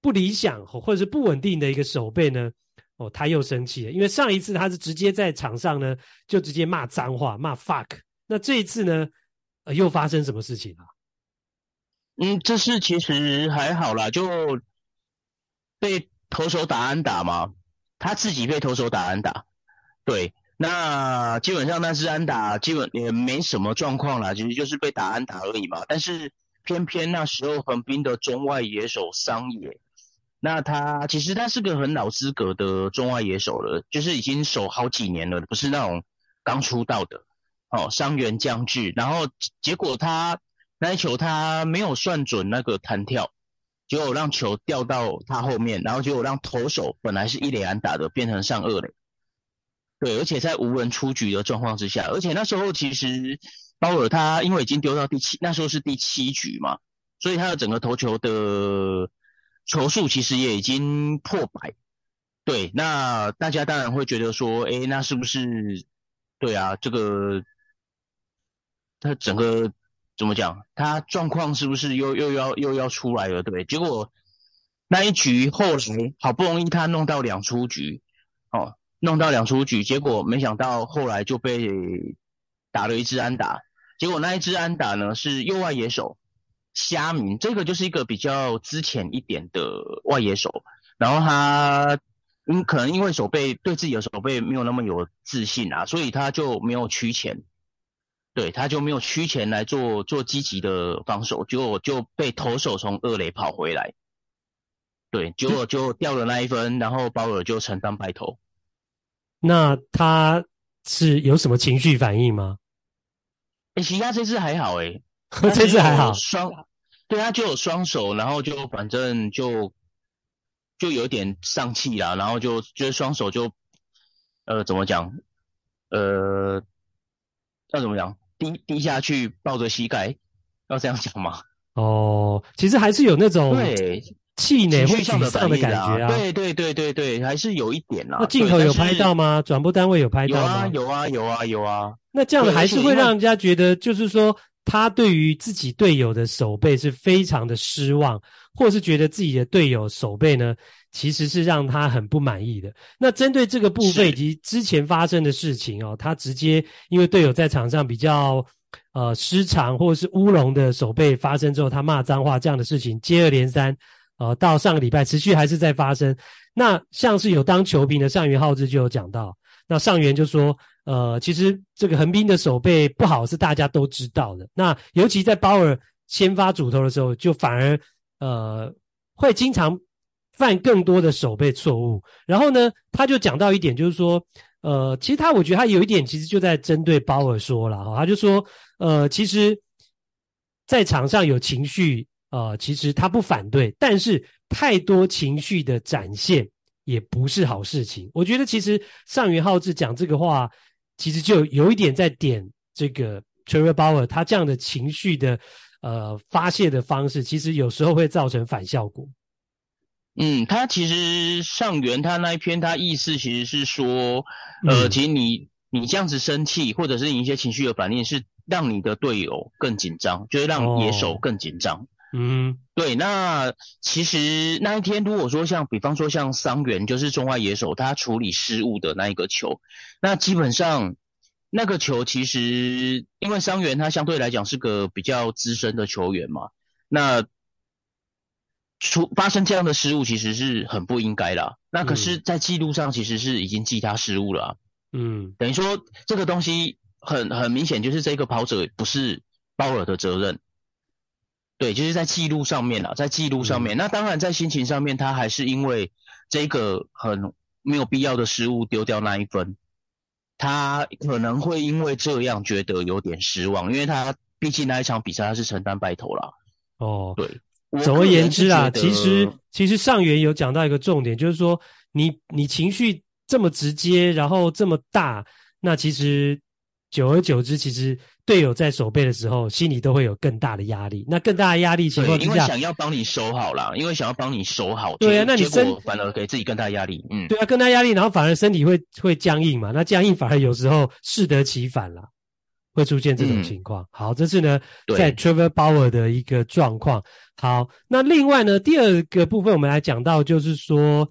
不理想或者是不稳定的一个守备呢，哦他又生气了，因为上一次他是直接在场上呢就直接骂脏话骂 fuck，那这一次呢又发生什么事情啊？嗯，这是其实还好啦，就被投手打安打嘛，他自己被投手打安打，对，那基本上那是安打，基本也没什么状况啦，其实就是被打安打而已嘛。但是偏偏那时候横滨的中外野手桑野，那他其实他是个很老资格的中外野手了，就是已经守好几年了，不是那种刚出道的，哦，桑原将至，然后结果他。那一球他没有算准那个弹跳，结果让球掉到他后面，然后结果让投手本来是一垒安打的变成上二垒。对，而且在无人出局的状况之下，而且那时候其实鲍尔他因为已经丢到第七，那时候是第七局嘛，所以他的整个投球的球数其实也已经破百。对，那大家当然会觉得说，诶，那是不是？对啊，这个他整个。怎么讲？他状况是不是又又要又要出来了？对，结果那一局后来好不容易他弄到两出局，哦，弄到两出局，结果没想到后来就被打了一支安打。结果那一支安打呢是右外野手虾明，这个就是一个比较资浅一点的外野手，然后他嗯可能因为手背对自己的手背没有那么有自信啊，所以他就没有趋前。对，他就没有趋前来做做积极的防守，结果就被投手从二垒跑回来，对，结果就掉了那一分，然后鲍尔就承担败投。那他是有什么情绪反应吗？哎，其他这次还好哎，这次还好，双，对，他就有双手，然后就反正就就有点丧气啦，然后就就是双手就呃怎么讲，呃要怎么讲？低低下去抱着膝盖，要这样讲吗？哦，其实还是有那种对气馁或沮丧的感觉啊。对对对对对，还是有一点啦。那镜头有拍到吗？转播单位有拍到吗？有啊有啊有啊有啊。那这样的还是会让人家觉得，就是说他对于自己队友的守备是非常的失望，或是觉得自己的队友守备呢，其实是让他很不满意的。那针对这个部分以及之前发生的事情哦，他直接因为队友在场上比较呃失常或者是乌龙的守备发生之后，他骂脏话这样的事情接二连三，呃，到上个礼拜持续还是在发生。那像是有当球评的上元浩志就有讲到，那上元就说，呃，其实这个横滨的守备不好是大家都知道的。那尤其在鲍尔先发主投的时候，就反而呃会经常。犯更多的守备错误，然后呢，他就讲到一点，就是说，呃，其实他我觉得他有一点，其实就在针对鲍尔说了哈，他就说，呃，其实，在场上有情绪，呃，其实他不反对，但是太多情绪的展现也不是好事情。我觉得其实上元浩志讲这个话，其实就有一点在点这个 Trevor Bauer 他这样的情绪的呃发泄的方式，其实有时候会造成反效果。嗯，他其实上元他那一篇，他意思其实是说，呃，嗯、其实你你这样子生气，或者是你一些情绪的反应，是让你的队友更紧张，就是让野手更紧张。哦、嗯，对。那其实那一天，如果说像比方说像桑原，就是中外野手，他处理失误的那一个球，那基本上那个球其实因为桑原他相对来讲是个比较资深的球员嘛，那。出发生这样的失误其实是很不应该啦。那可是，在记录上其实是已经记他失误了啊。嗯，等于说这个东西很很明显，就是这个跑者不是鲍尔的责任。对，就是在记录上面啦，在记录上面。嗯。那当然在心情上面，他还是因为这个很没有必要的失误丢掉那一分，他可能会因为这样觉得有点失望，因为他毕竟那一场比赛他是承担败头啦。哦，对。总而言之啊，其实其实上元有讲到一个重点，就是说你你情绪这么直接，然后这么大，那其实久而久之，其实队友在守备的时候，心里都会有更大的压力。那更大的压力情况之下，因为想要帮你守好啦，因为想要帮你守好，对啊，那你身反而给自己更大压力，嗯，对啊，更大压力，然后反而身体会会僵硬嘛，那僵硬反而有时候适得其反啦。会出现这种情况。嗯、好，这是呢在 Trevor Bauer 的一个状况。好，那另外呢，第二个部分我们来讲到，就是说，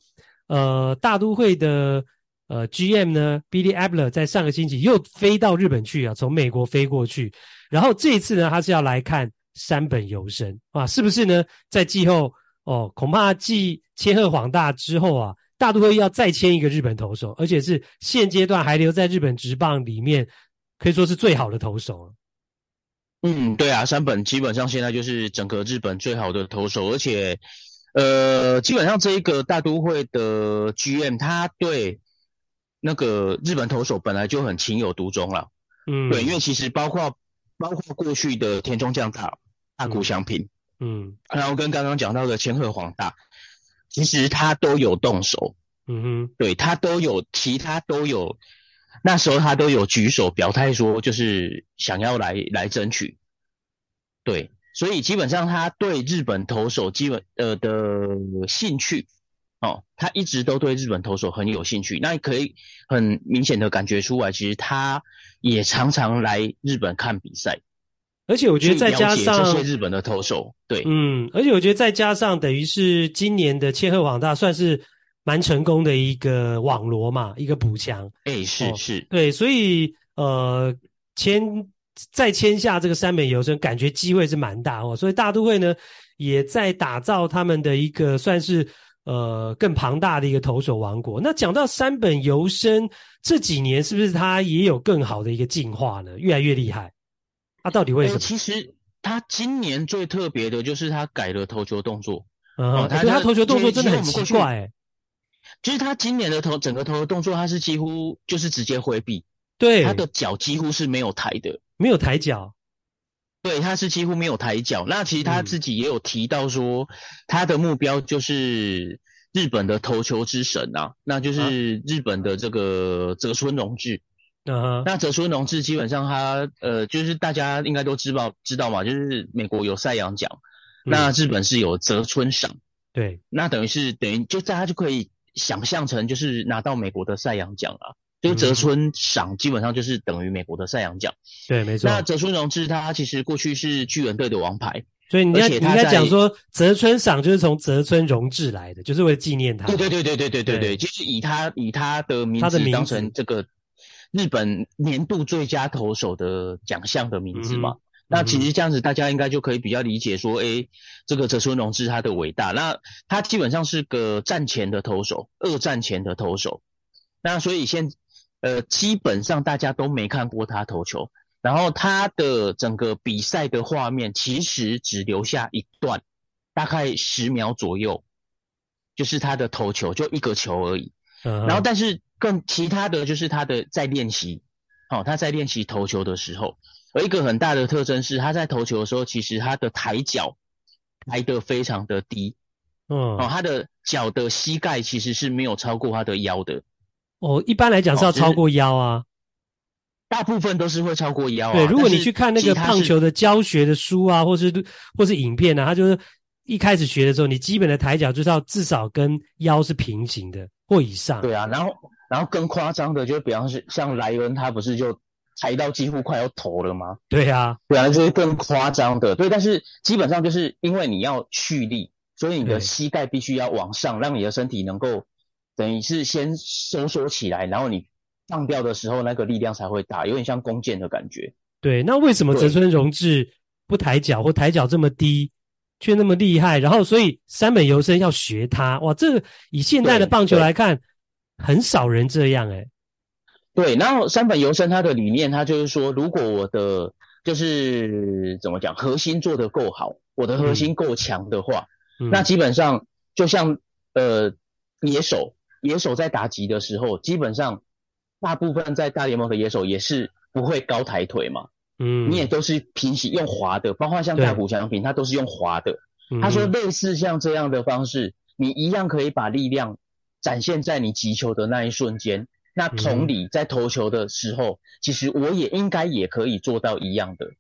呃，大都会的呃 GM 呢，Billy Abler 在上个星期又飞到日本去啊，从美国飞过去。然后这一次呢，他是要来看山本由伸啊，是不是呢？在季后哦，恐怕继千贺滉大之后啊，大都会要再签一个日本投手，而且是现阶段还留在日本职棒里面。可以说是最好的投手了。嗯，对啊，山本基本上现在就是整个日本最好的投手，而且，呃，基本上这一个大都会的 GM 他对那个日本投手本来就很情有独钟了。嗯，对，因为其实包括包括过去的田中将太、大谷翔平，嗯，然后跟刚刚讲到的千贺黄大，其实他都有动手。嗯哼，对，他都有，其他都有。那时候他都有举手表态说，就是想要来来争取，对，所以基本上他对日本投手基本呃的兴趣，哦，他一直都对日本投手很有兴趣。那可以很明显的感觉出来，其实他也常常来日本看比赛，而且我觉得再加上这些日本的投手，对，嗯，而且我觉得再加上等于是今年的切赫网大算是。蛮成功的一个网罗嘛，一个补强。哎、欸，是是、哦，对，所以呃，签再签下这个山本游生，感觉机会是蛮大哦。所以大都会呢，也在打造他们的一个算是呃更庞大的一个投手王国。那讲到山本由伸这几年，是不是他也有更好的一个进化呢？越来越厉害。啊，到底为什么？其实他今年最特别的就是他改了投球动作。哦，他他投球动作真的很奇怪，哎，就是他今年的投整个投的动作，他是几乎就是直接挥臂，对，他的脚几乎是没有抬的，没有抬脚，对，他是几乎没有抬脚。那其实他自己也有提到说，他的目标就是日本的投球之神啊，那就是日本的这个泽村荣治。嗯，那泽村荣治基本上他呃，就是大家应该都知道知道嘛，就是美国有赛扬奖。那日本是有泽村赏，对，那等于是等于就大家就可以想象成就是拿到美国的赛扬奖了，就泽村赏基本上就是等于美国的赛扬奖，对，没错。那泽村荣治他其实过去是巨人队的王牌，所以你要你应该讲说泽村赏就是从泽村荣治来的，就是为了纪念他。对对对对对对对对，就是以他以他的名字当成这个日本年度最佳投手的奖项的名字嘛。那其实这样子，大家应该就可以比较理解说，诶、欸，这个泽村荣治他的伟大。那他基本上是个战前的投手，二战前的投手。那所以现，呃，基本上大家都没看过他投球。然后他的整个比赛的画面，其实只留下一段，大概十秒左右，就是他的投球，就一个球而已。嗯然后，但是更其他的就是他的在练习，哦，他在练习投球的时候。而一个很大的特征是，他在投球的时候，其实他的抬脚抬得非常的低，嗯，哦，他的脚的膝盖其实是没有超过他的腰的。哦，一般来讲是要超过腰啊，大部分都是会超过腰啊。对，如果你去看那个棒球的教学的书啊，或是或是影片啊，他就是一开始学的时候，你基本的抬脚就是要至少跟腰是平行的或以上。对啊，然后然后更夸张的，就比方是像莱恩，他不是就。抬到几乎快要头了吗？对啊，对啊，就是更夸张的。对，但是基本上就是因为你要蓄力，所以你的膝盖必须要往上，让你的身体能够等于是先收缩起来，然后你放掉的时候，那个力量才会大，有点像弓箭的感觉。对，那为什么泽村荣治不抬脚或抬脚这么低，却那么厉害？然后所以山本由伸要学他，哇，这个以现代的棒球来看，很少人这样诶、欸对，然后山本由伸他的理念，他就是说，如果我的就是怎么讲，核心做得够好，我的核心够强的话，嗯、那基本上就像呃野手，野手在打击的时候，基本上大部分在大联盟的野手也是不会高抬腿嘛，嗯，你也都是平行用滑的，包括像大谷翔平，他都是用滑的。他说类似像这样的方式，你一样可以把力量展现在你击球的那一瞬间。那同理，在投球的时候，嗯、其实我也应该也可以做到一样的。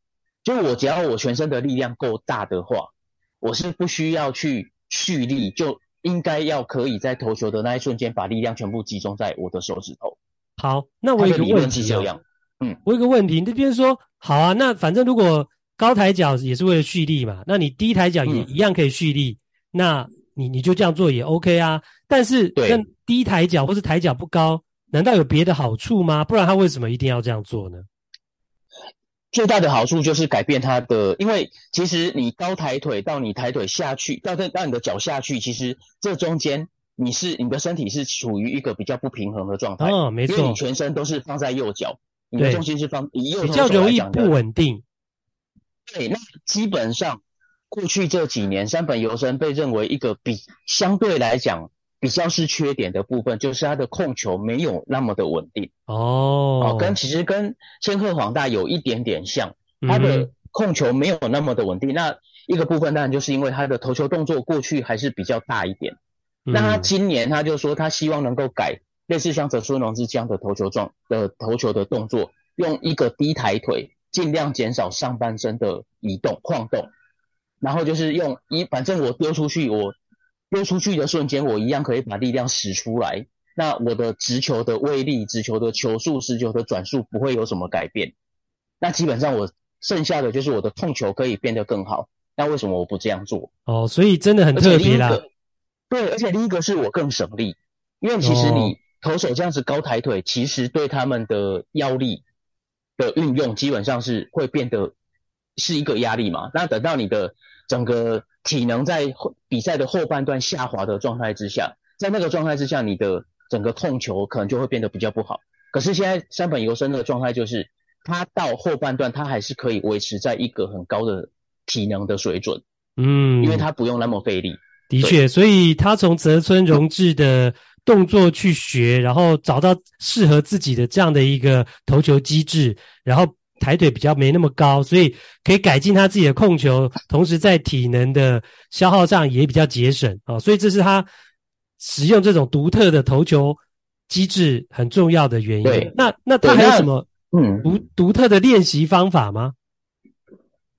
就我只要我全身的力量够大的话，我是不需要去蓄力，就应该要可以在投球的那一瞬间把力量全部集中在我的手指头。好，那我有一个问题，这样，嗯，我有个问题，那边说好啊，那反正如果高抬脚也是为了蓄力嘛，那你低抬脚也一样可以蓄力，嗯、那你你就这样做也 OK 啊。但是对，低抬脚或是抬脚不高。难道有别的好处吗？不然他为什么一定要这样做呢？最大的好处就是改变它的，因为其实你高抬腿到你抬腿下去，到到你的脚下去，其实这中间你是你的身体是处于一个比较不平衡的状态。哦，没错，因为你全身都是放在右脚，你的重心是放以右，比较容易不稳定。对，那基本上过去这几年，山本由伸被认为一个比相对来讲。比较是缺点的部分，就是他的控球没有那么的稳定哦，哦，跟其实跟千鹤黄大有一点点像，他的控球没有那么的稳定。嗯、那一个部分当然就是因为他的投球动作过去还是比较大一点。嗯、那他今年他就说他希望能够改类似像泽村龙之这样的投球状的投球的动作，用一个低抬腿，尽量减少上半身的移动晃动，然后就是用一反正我丢出去我。丢出去的瞬间，我一样可以把力量使出来。那我的直球的威力、直球的球速、直球的转速不会有什么改变。那基本上我剩下的就是我的控球可以变得更好。那为什么我不这样做？哦，所以真的很特别啦。对，而且另一个是我更省力，因为其实你投手这样子高抬腿，其实对他们的腰力的运用基本上是会变得是一个压力嘛。那等到你的整个体能在比赛的后半段下滑的状态之下，在那个状态之下，你的整个控球可能就会变得比较不好。可是现在山本由伸的状态就是，他到后半段他还是可以维持在一个很高的体能的水准，嗯，因为他不用那么费力。的确，所以他从泽村荣治的动作去学，然后找到适合自己的这样的一个投球机制，然后抬腿比较没那么高，所以可以改进他自己的控球，同时在体能的消耗上也比较节省啊，所以这是他使用这种独特的投球机制很重要的原因。对，那那他还有什么嗯独独特的练习方法吗？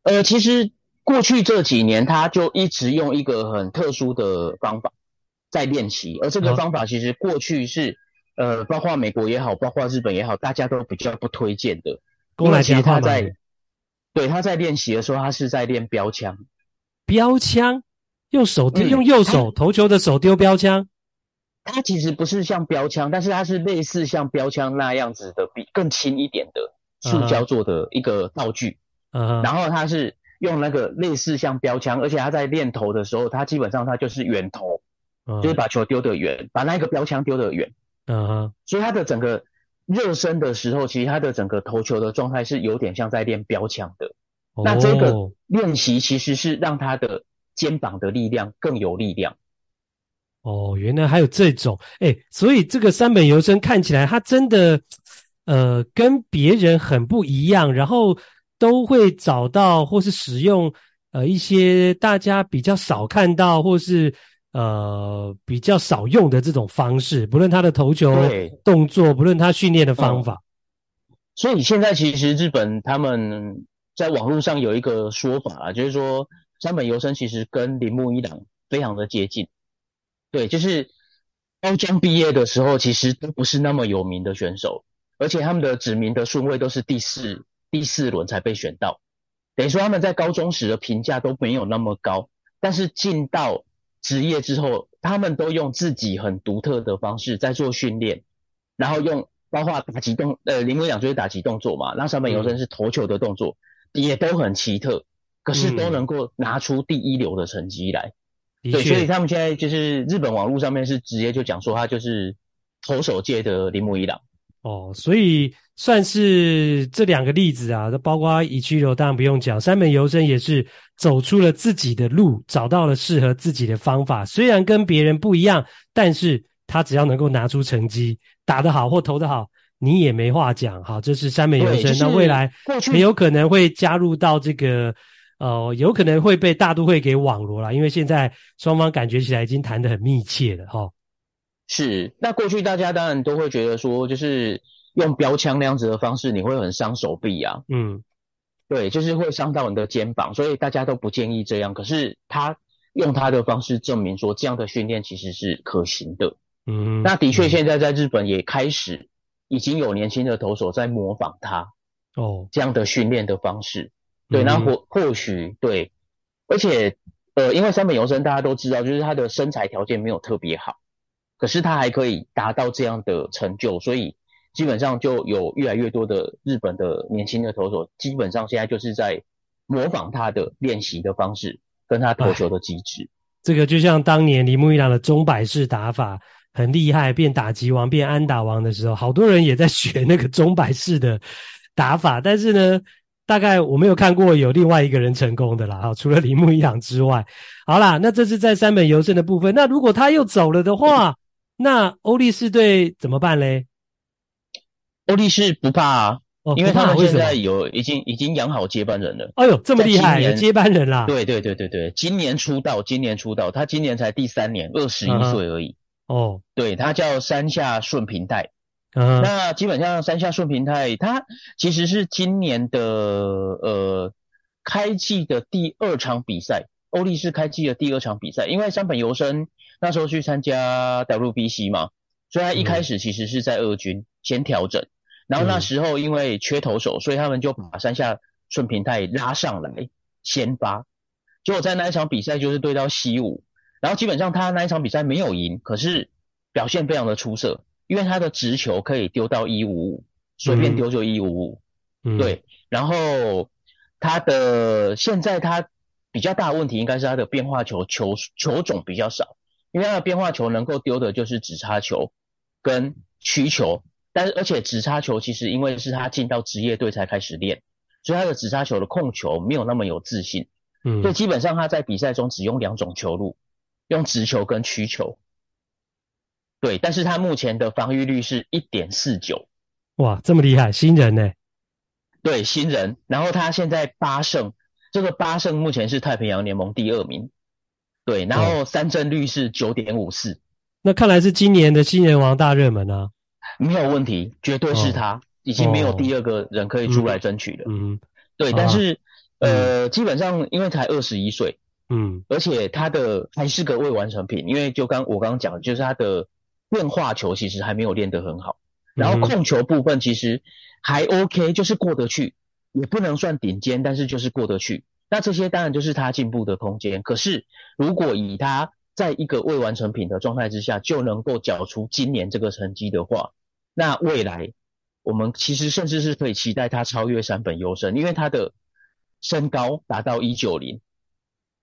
呃，其实。过去这几年，他就一直用一个很特殊的方法在练习，而这个方法其实过去是，哦、呃，包括美国也好，包括日本也好，大家都比较不推荐的。因为其实他在，对，他在练习的时候，他是在练标枪。标枪？用手丢，嗯、用右手投球的手丢标枪？它其实不是像标枪，但是它是类似像标枪那样子的，比更轻一点的塑胶做的一个道具。嗯，然后它是。用那个类似像标枪，而且他在练投的时候，他基本上他就是远投，嗯、就是把球丢得远，把那个标枪丢得远。嗯哼，所以他的整个热身的时候，其实他的整个投球的状态是有点像在练标枪的。哦、那这个练习其实是让他的肩膀的力量更有力量。哦，原来还有这种，哎，所以这个三本由伸看起来他真的，呃，跟别人很不一样，然后。都会找到或是使用呃一些大家比较少看到或是呃比较少用的这种方式，不论他的投球动作，不论他训练的方法。嗯。所以现在其实日本他们在网络上有一个说法啊，就是说山本由生其实跟铃木一朗非常的接近。对，就是高中毕业的时候，其实都不是那么有名的选手，而且他们的指名的顺位都是第四。第四轮才被选到，等于说他们在高中时的评价都没有那么高，但是进到职业之后，他们都用自己很独特的方式在做训练，然后用包括打击动，呃，铃木一朗就是打击动作嘛，那山本由伸是投球的动作，嗯、也都很奇特，可是都能够拿出第一流的成绩来。嗯、对，所以他们现在就是日本网络上面是直接就讲说他就是投手界的铃木一朗。哦，所以算是这两个例子啊，包括一区流，当然不用讲，三本由伸也是走出了自己的路，找到了适合自己的方法。虽然跟别人不一样，但是他只要能够拿出成绩，打得好或投得好，你也没话讲。好，这是山本由伸。就是、那未来很有可能会加入到这个，呃，有可能会被大都会给网罗了，因为现在双方感觉起来已经谈得很密切了，哈。是，那过去大家当然都会觉得说，就是用标枪那样子的方式，你会很伤手臂啊。嗯，对，就是会伤到你的肩膀，所以大家都不建议这样。可是他用他的方式证明说，这样的训练其实是可行的。嗯，那的确现在在日本也开始已经有年轻的投手在模仿他哦这样的训练的方式。哦、对，那或或许对，而且呃，因为山本由生大家都知道，就是他的身材条件没有特别好。可是他还可以达到这样的成就，所以基本上就有越来越多的日本的年轻的投手，基本上现在就是在模仿他的练习的方式，跟他投球的机制。这个就像当年铃木一朗的钟摆式打法很厉害，变打击王、变安打王的时候，好多人也在学那个钟摆式的打法。但是呢，大概我没有看过有另外一个人成功的啦，哈，除了铃木一朗之外。好啦，那这是在三本由伸的部分。那如果他又走了的话，那欧力士队怎么办嘞？欧力士不怕啊，哦、因为他们现在有已经已经养好接班人了。哎呦，这么厉害，有接班人啦！对对对对对，今年出道，今年出道，他今年才第三年，二十一岁而已。哦，对，他叫山下顺平太。嗯，那基本上山下顺平太，他其实是今年的呃开季的第二场比赛，欧力士开季的第二场比赛，因为山本由生。那时候去参加 WBC 嘛，所以他一开始其实是在二军先调整，然后那时候因为缺投手，所以他们就把山下顺平太拉上来先发，结果在那一场比赛就是对到西武，然后基本上他那一场比赛没有赢，可是表现非常的出色，因为他的直球可以丢到一五五，随便丢就一五五，对，然后他的现在他比较大的问题应该是他的变化球球球种比较少。因为他的变化球能够丢的就是直插球跟曲球，但是而且直插球其实因为是他进到职业队才开始练，所以他的直插球的控球没有那么有自信。嗯，所以基本上他在比赛中只用两种球路，用直球跟曲球。对，但是他目前的防御率是一点四九。哇，这么厉害，新人呢？对，新人。然后他现在八胜，这个八胜目前是太平洋联盟第二名。对，然后三振率是九点五四。那看来是今年的新人王大热门啊。没有问题，绝对是他，哦、已经没有第二个人可以出来争取了。嗯，对，但是、啊、呃，基本上因为才二十一岁，嗯，而且他的还是个未完成品，因为就刚我刚刚讲，就是他的变化球其实还没有练得很好，然后控球部分其实还 OK，就是过得去，也不能算顶尖，但是就是过得去。那这些当然就是他进步的空间。可是如果以他在一个未完成品的状态之下就能够缴出今年这个成绩的话，那未来我们其实甚至是可以期待他超越山本优生，因为他的身高达到一九零，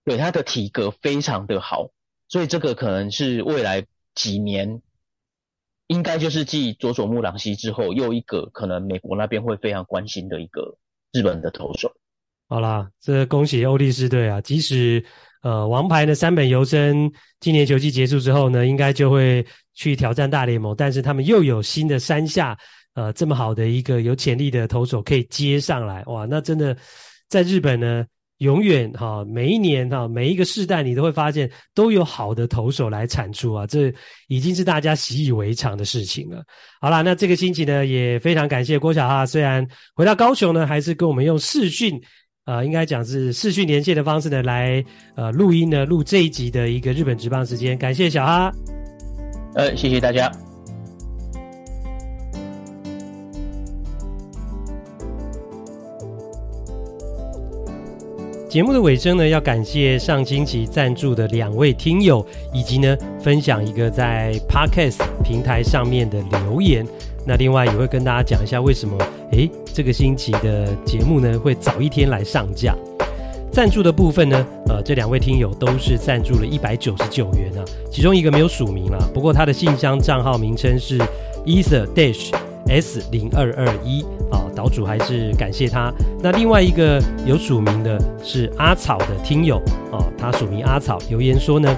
对，他的体格非常的好，所以这个可能是未来几年应该就是继佐佐木朗希之后又一个可能美国那边会非常关心的一个日本的投手。好啦，这恭喜欧力士队啊，即使。呃，王牌的山本由伸今年球季结束之后呢，应该就会去挑战大联盟。但是他们又有新的山下，呃，这么好的一个有潜力的投手可以接上来，哇，那真的在日本呢，永远哈，每一年哈，每一个世代你都会发现都有好的投手来产出啊，这已经是大家习以为常的事情了。好啦，那这个星期呢，也非常感谢郭小哈，虽然回到高雄呢，还是跟我们用视讯。呃，应该讲是视讯连线的方式呢，来呃录音呢，录这一集的一个日本职棒时间。感谢小哈，呃，谢谢大家。节目的尾声呢，要感谢上星期赞助的两位听友，以及呢分享一个在 Podcast 平台上面的留言。那另外也会跟大家讲一下为什么，诶，这个星期的节目呢会早一天来上架。赞助的部分呢，呃，这两位听友都是赞助了一百九十九元啊，其中一个没有署名了，不过他的信箱账号名称是 ether dash s 零二二一啊，岛主还是感谢他。那另外一个有署名的是阿草的听友啊，他署名阿草留言说呢，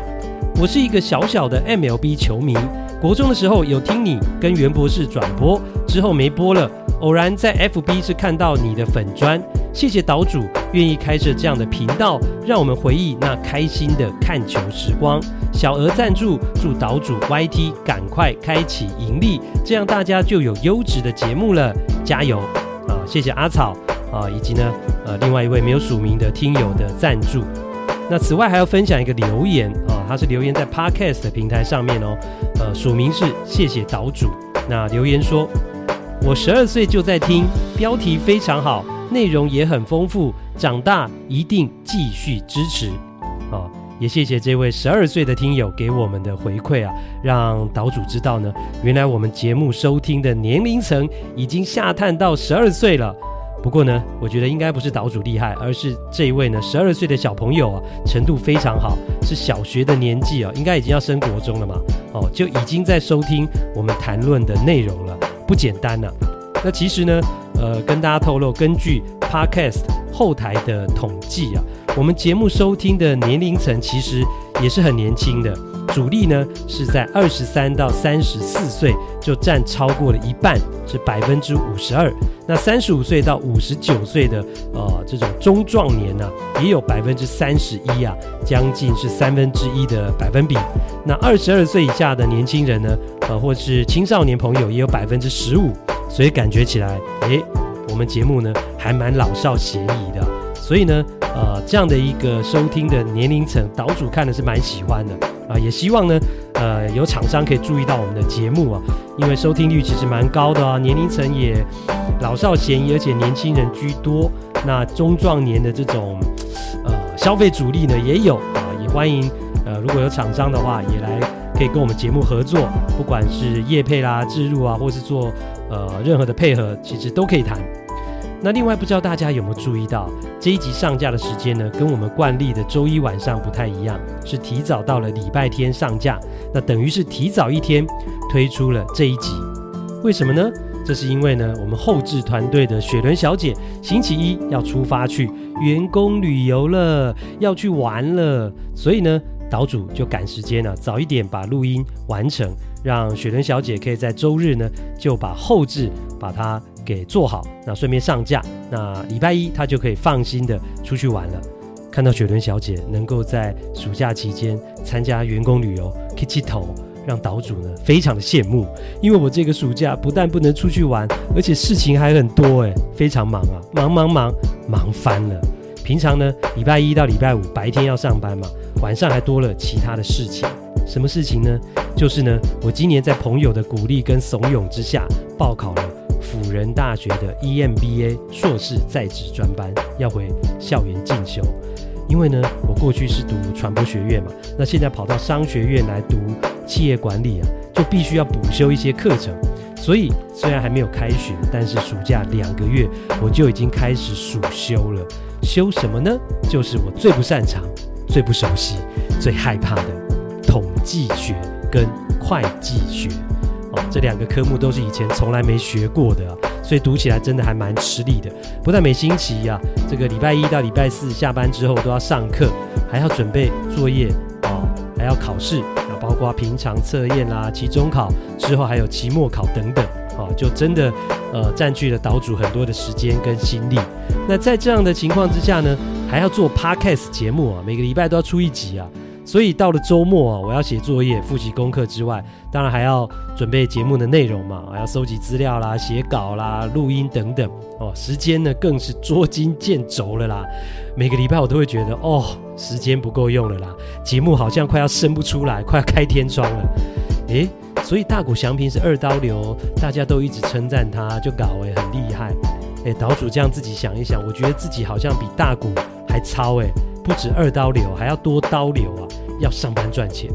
我是一个小小的 MLB 球迷。国中的时候有听你跟袁博士转播，之后没播了。偶然在 FB 是看到你的粉砖，谢谢岛主愿意开设这样的频道，让我们回忆那开心的看球时光。小额赞助，祝岛主 YT 赶快开启盈利，这样大家就有优质的节目了。加油啊！谢谢阿草啊，以及呢呃另外一位没有署名的听友的赞助。那此外还要分享一个留言啊，他是留言在 Podcast 的平台上面哦，呃，署名是谢谢岛主。那留言说，我十二岁就在听，标题非常好，内容也很丰富，长大一定继续支持。哦，也谢谢这位十二岁的听友给我们的回馈啊，让岛主知道呢，原来我们节目收听的年龄层已经下探到十二岁了。不过呢，我觉得应该不是岛主厉害，而是这一位呢，十二岁的小朋友啊，程度非常好，是小学的年纪啊，应该已经要升国中了嘛，哦，就已经在收听我们谈论的内容了，不简单呢。那其实呢，呃，跟大家透露，根据 Podcast 后台的统计啊，我们节目收听的年龄层其实也是很年轻的。主力呢是在二十三到三十四岁，就占超过了一半，是百分之五十二。那三十五岁到五十九岁的呃这种中壮年呢、也有百分之三十一啊，将近是三分之一的百分比。那二十二岁以下的年轻人呢，呃或是青少年朋友也有百分之十五。所以感觉起来，诶，我们节目呢还蛮老少咸宜的。所以呢，呃这样的一个收听的年龄层，岛主看的是蛮喜欢的。啊，也希望呢，呃，有厂商可以注意到我们的节目啊，因为收听率其实蛮高的啊，年龄层也老少咸宜，而且年轻人居多。那中壮年的这种呃消费主力呢也有啊，也欢迎呃如果有厂商的话，也来可以跟我们节目合作，不管是业配啦、置入啊，或是做呃任何的配合，其实都可以谈。那另外不知道大家有没有注意到，这一集上架的时间呢，跟我们惯例的周一晚上不太一样，是提早到了礼拜天上架。那等于是提早一天推出了这一集。为什么呢？这是因为呢，我们后制团队的雪伦小姐星期一要出发去员工旅游了，要去玩了，所以呢，岛主就赶时间呢，早一点把录音完成，让雪伦小姐可以在周日呢就把后制把它给做好，那顺便上架，那礼拜一他就可以放心的出去玩了。看到雪伦小姐能够在暑假期间参加员工旅游，可以剃头。让岛主呢非常的羡慕，因为我这个暑假不但不能出去玩，而且事情还很多诶，非常忙啊，忙忙忙忙翻了。平常呢，礼拜一到礼拜五白天要上班嘛，晚上还多了其他的事情。什么事情呢？就是呢，我今年在朋友的鼓励跟怂恿之下，报考了辅仁大学的 EMBA 硕士在职专班，要回校园进修。因为呢，我过去是读传播学院嘛，那现在跑到商学院来读。企业管理啊，就必须要补修一些课程，所以虽然还没有开学，但是暑假两个月我就已经开始暑修了。修什么呢？就是我最不擅长、最不熟悉、最害怕的统计学跟会计学哦，这两个科目都是以前从来没学过的啊，所以读起来真的还蛮吃力的。不但每星期啊，这个礼拜一到礼拜四下班之后都要上课，还要准备作业哦，还要考试。啊包括平常测验啦、期中考之后还有期末考等等，啊，就真的呃占据了岛主很多的时间跟心力。那在这样的情况之下呢，还要做 Podcast 节目啊，每个礼拜都要出一集啊。所以到了周末啊，我要写作业、复习功课之外，当然还要准备节目的内容嘛，还要收集资料啦、写稿啦、录音等等哦。时间呢更是捉襟见肘了啦。每个礼拜我都会觉得哦，时间不够用了啦，节目好像快要生不出来，快要开天窗了。诶，所以大谷祥平是二刀流，大家都一直称赞他，就搞诶很厉害。诶，岛主这样自己想一想，我觉得自己好像比大谷还糙诶，不止二刀流，还要多刀流啊。要上班赚钱，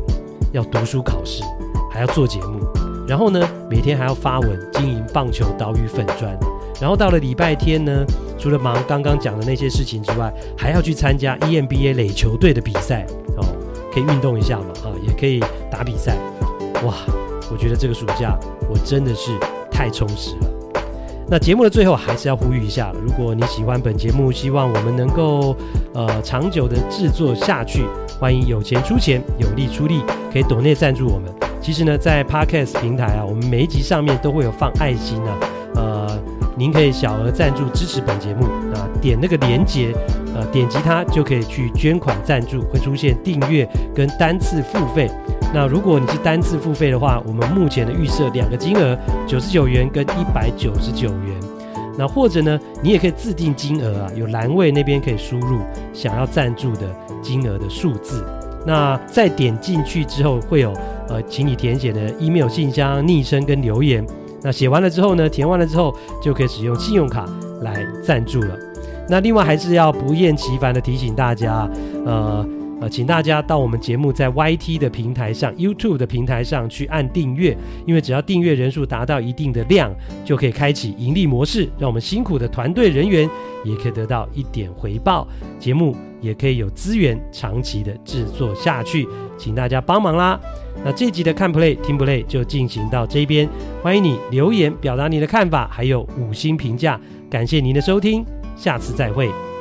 要读书考试，还要做节目，然后呢，每天还要发文经营棒球岛屿粉砖，然后到了礼拜天呢，除了忙刚刚讲的那些事情之外，还要去参加 EMBA 垒球队的比赛哦，可以运动一下嘛，啊，也可以打比赛，哇，我觉得这个暑假我真的是太充实了。那节目的最后还是要呼吁一下，如果你喜欢本节目，希望我们能够呃长久的制作下去。欢迎有钱出钱，有力出力，可以抖内赞助我们。其实呢，在 Podcast 平台啊，我们每一集上面都会有放爱心啊，呃，您可以小额赞助支持本节目啊，点那个连接，呃，点击它就可以去捐款赞助，会出现订阅跟单次付费。那如果你是单次付费的话，我们目前的预设两个金额，九十九元跟一百九十九元。那或者呢，你也可以自定金额啊，有栏位那边可以输入想要赞助的。金额的数字，那再点进去之后会有呃，请你填写的 email 信箱、昵称跟留言。那写完了之后呢，填完了之后就可以使用信用卡来赞助了。那另外还是要不厌其烦的提醒大家，呃。呃，请大家到我们节目在 YT 的平台上、YouTube 的平台上去按订阅，因为只要订阅人数达到一定的量，就可以开启盈利模式，让我们辛苦的团队人员也可以得到一点回报，节目也可以有资源长期的制作下去，请大家帮忙啦。那这集的看 Play 听 Play 就进行到这边，欢迎你留言表达你的看法，还有五星评价，感谢您的收听，下次再会。